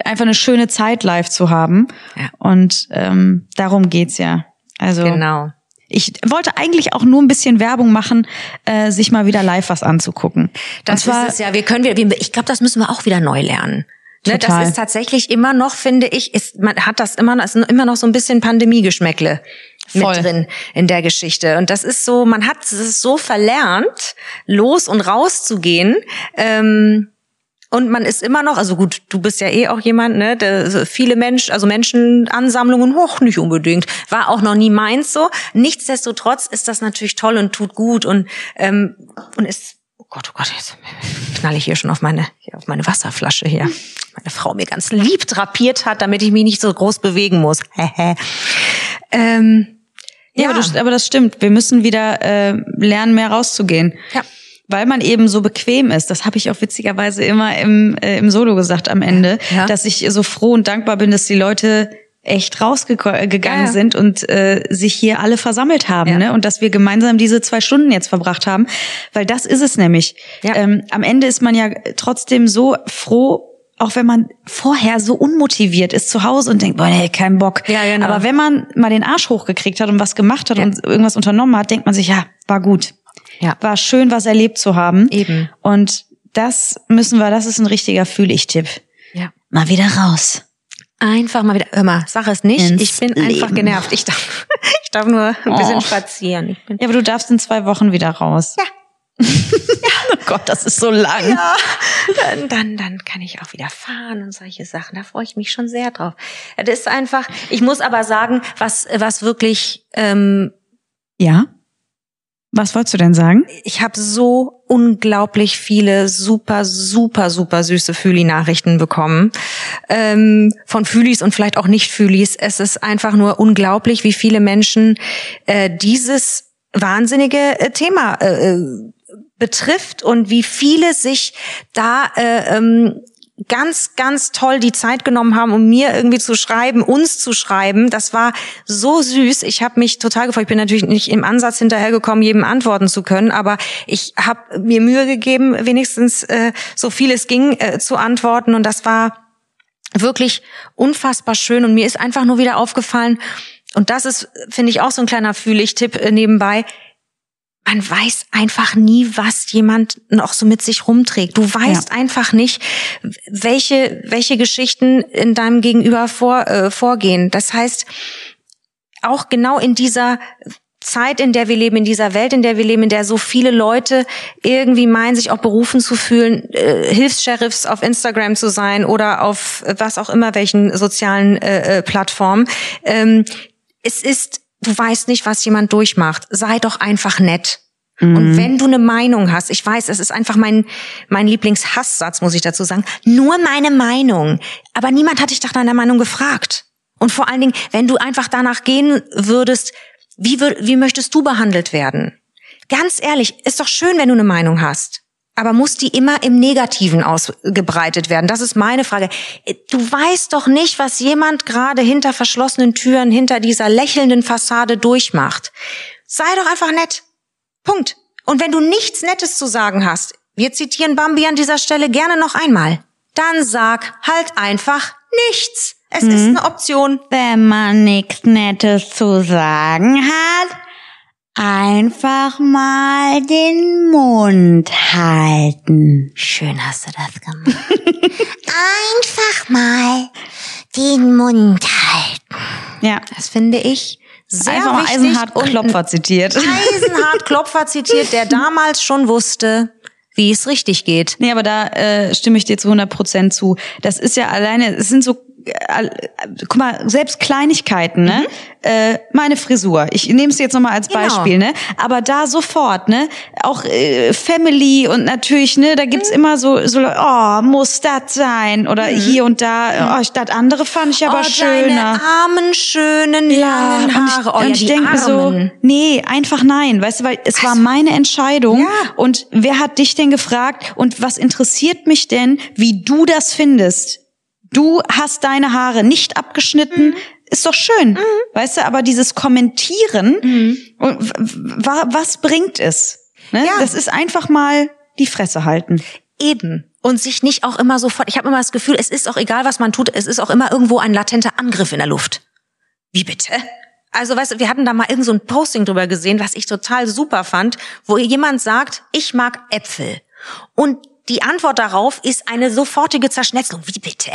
einfach eine schöne Zeit live zu haben. Ja. Und ähm, darum geht's ja. Also Genau. ich wollte eigentlich auch nur ein bisschen Werbung machen, äh, sich mal wieder live was anzugucken. Das zwar, ist es ja. Wir können, wir, ich glaube, das müssen wir auch wieder neu lernen. Ne, Total. das ist tatsächlich immer noch, finde ich, ist, man hat das immer noch, ist immer noch so ein bisschen Pandemiegeschmäckle Voll. mit drin in der Geschichte. Und das ist so, man hat es so verlernt, los und raus zu gehen. Ähm, und man ist immer noch, also gut, du bist ja eh auch jemand, ne, der, so viele Menschen, also Menschenansammlungen, hoch nicht unbedingt, war auch noch nie meins so. Nichtsdestotrotz ist das natürlich toll und tut gut und ähm, und ist, oh Gott, oh Gott, jetzt knall ich hier schon auf meine, hier auf meine Wasserflasche hier. Meine Frau mir ganz lieb drapiert hat, damit ich mich nicht so groß bewegen muss. *laughs* ähm, ja, Aber, das, aber das stimmt. Wir müssen wieder äh, lernen, mehr rauszugehen. Ja. Weil man eben so bequem ist. Das habe ich auch witzigerweise immer im, äh, im Solo gesagt am Ende, Ja. dass ich so froh und dankbar bin, dass die Leute echt rausgegangen Ja, ja. sind und äh, sich hier alle versammelt haben, Ja. ne? Und dass wir gemeinsam diese zwei Stunden jetzt verbracht haben, weil das ist es nämlich. Ja. Ähm, am Ende ist man ja trotzdem so froh, auch wenn man vorher so unmotiviert ist zu Hause und denkt, boah, nee, kein Bock. Ja, genau. Aber wenn man mal den Arsch hochgekriegt hat und was gemacht hat und irgendwas unternommen hat, denkt man sich, ja, war gut. Ja. War schön, was erlebt zu haben. Eben. Und das müssen wir, das ist ein richtiger Fühl-Ich-Tipp. Ja. Mal wieder raus. Einfach mal wieder, hör mal, sag es nicht. Ins ich bin einfach Leben. genervt. Ich darf, *laughs* ich darf nur ein bisschen Oh. spazieren. Ja, aber du darfst in zwei Wochen wieder raus. *laughs* Ja. oh Gott, das ist so lang. Ja, dann, dann, dann kann ich auch wieder fahren und solche Sachen. Da freue ich mich schon sehr drauf. Das ist einfach, ich muss aber sagen, was, was wirklich, ähm, Ja? Was wolltest du denn sagen? ich habe so unglaublich viele super, super, super süße Fühli-Nachrichten bekommen. Ähm, von Fühlis und vielleicht auch nicht Fühlis. Es ist einfach nur unglaublich, wie viele Menschen äh, dieses wahnsinnige äh, Thema äh, äh, betrifft und wie viele sich da äh, ähm, ganz, ganz toll die Zeit genommen haben, um mir irgendwie zu schreiben, uns zu schreiben. Das war so süß. Ich habe mich total gefreut. Ich bin natürlich nicht im Ansatz hinterhergekommen, jedem antworten zu können, aber ich habe mir Mühe gegeben, wenigstens äh, so viel es ging äh, zu antworten. Und das war wirklich unfassbar schön. Und mir ist einfach nur wieder aufgefallen, und das ist, finde ich, auch so ein kleiner Fühlig-Tipp äh, nebenbei, man weiß einfach nie, was jemand noch so mit sich rumträgt. Du weißt ja. einfach nicht, welche, welche Geschichten in deinem Gegenüber vor, äh, vorgehen. Das heißt, auch genau in dieser Zeit, in der wir leben, in dieser Welt, in der wir leben, in der so viele Leute irgendwie meinen, sich auch berufen zu fühlen, äh, Hilfs-Sheriffs auf Instagram zu sein oder auf was auch immer welchen sozialen äh, äh, Plattformen. Ähm, es ist, du weißt nicht, was jemand durchmacht. Sei doch einfach nett. Mhm. Und wenn du eine Meinung hast, ich weiß, es ist einfach mein, mein Lieblingshasssatz, muss ich dazu sagen, nur meine Meinung. Aber niemand hat dich nach deiner Meinung gefragt. Und vor allen Dingen, wenn du einfach danach gehen würdest, wie, wie möchtest du behandelt werden? Ganz ehrlich, ist doch schön, wenn du eine Meinung hast. Aber muss die immer im Negativen ausgebreitet werden? Das ist meine Frage. Du weißt doch nicht, was jemand gerade hinter verschlossenen Türen, hinter dieser lächelnden Fassade durchmacht. Sei doch einfach nett. Punkt. Und wenn du nichts Nettes zu sagen hast, wir zitieren Bambi an dieser Stelle gerne noch einmal, dann sag halt einfach nichts. Es hm. ist mhm. eine Option. Wenn man nichts Nettes zu sagen hat, einfach mal den Mund halten. Schön hast du das gemacht. *laughs* einfach mal den Mund halten. Ja. Das finde ich sehr Einfach wichtig. Eisenhard Klopfer zitiert. *laughs* Eisenhard Klopfer zitiert, der damals schon wusste, wie es richtig geht. Nee, aber da äh, stimme ich dir zu 100 Prozent zu. Das ist ja alleine, es sind so guck mal, selbst Kleinigkeiten, ne? Mhm. Äh, meine Frisur. Ich nehme es jetzt nochmal als genau. Beispiel, ne? Aber da sofort, ne? Auch äh, Family und natürlich, ne? Da gibt's mhm. immer so, so, oh, muss das sein? Oder mhm. hier und da, oh, das andere fand ich aber oh, schöner. Deine armen, schönen, ja, langen Haare. Und ich, oh, ja, ich denke so, nee, einfach nein. Weißt du, weil es also, war meine Entscheidung. Ja. Und wer hat dich denn gefragt? Und was interessiert mich denn, wie du das findest? Du hast deine Haare nicht abgeschnitten. Mhm. Ist doch schön. Mhm. Weißt du, aber dieses Kommentieren, mhm. was bringt es? Ne? Ja. Das ist einfach mal die Fresse halten. Eben. Und sich nicht auch immer sofort, ich habe immer das Gefühl, es ist auch egal, was man tut, es ist auch immer irgendwo ein latenter Angriff in der Luft. Wie bitte? Also, weißt du, wir hatten da mal irgend so ein Posting drüber gesehen, was ich total super fand, wo jemand sagt, ich mag Äpfel. Und die Antwort darauf ist eine sofortige Zerschnetzelung. Wie bitte?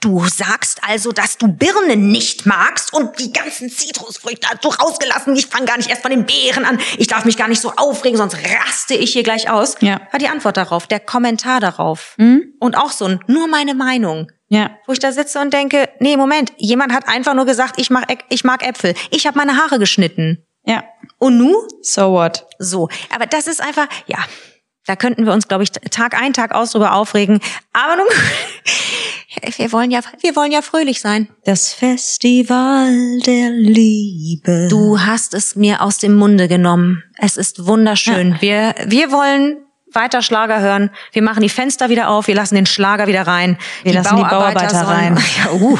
Du sagst also, dass du Birnen nicht magst und die ganzen Zitrusfrüchte hast du rausgelassen. Ich fange gar nicht erst von den Beeren an. Ich darf mich gar nicht so aufregen, sonst raste ich hier gleich aus. Ja. War die Antwort darauf, der Kommentar darauf. Mhm. Und auch so ein, nur meine Meinung. Ja. Wo ich da sitze und denke, nee, Moment, jemand hat einfach nur gesagt, ich mag, ich mag Äpfel. Ich habe meine Haare geschnitten. Ja. Und nu? So what? So. Aber das ist einfach, ja, da könnten wir uns, glaube ich, Tag ein, Tag aus drüber aufregen. Aber nun, *laughs* wir wollen ja, wir wollen ja fröhlich sein. Das Festival der Liebe. Du hast es mir aus dem Munde genommen. Es ist wunderschön. Ja. Wir, wir wollen weiter Schlager hören. Wir machen die Fenster wieder auf, wir lassen den Schlager wieder rein. Wir die lassen Bauarbeiter die Bauarbeiter rein. *laughs* Ja, uh.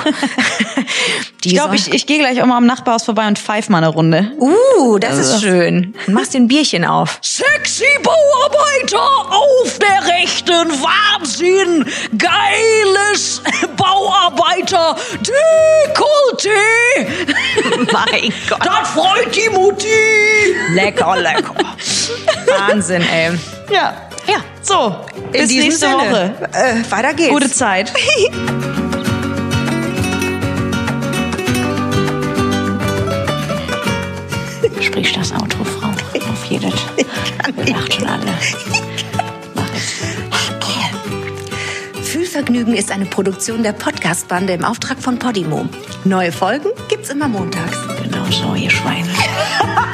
*laughs* ich glaube, ich, ich gehe gleich auch mal am Nachbarhaus vorbei und pfeif mal eine Runde. Uh, das also. ist schön. Und *laughs* machst den Bierchen auf. Sexy Bauarbeiter auf der rechten Wahnsinn. Geiles Bauarbeiter Dekolleté. mein Gott. Das freut die Mutti. Lecker, lecker. Wahnsinn, ey. Ja. Ja. So, In bis nächste Sinne. Woche. Äh, weiter geht's. Gute Zeit. Sprich das Auto, Frau. Auf jedes. Lacht *laughs* schon alle. Mach es. Fühlvergnügen ist eine Produktion der Podcastbande im Auftrag von Podimo. Neue Folgen gibt's immer montags. Genau so, ihr Schweine. *laughs*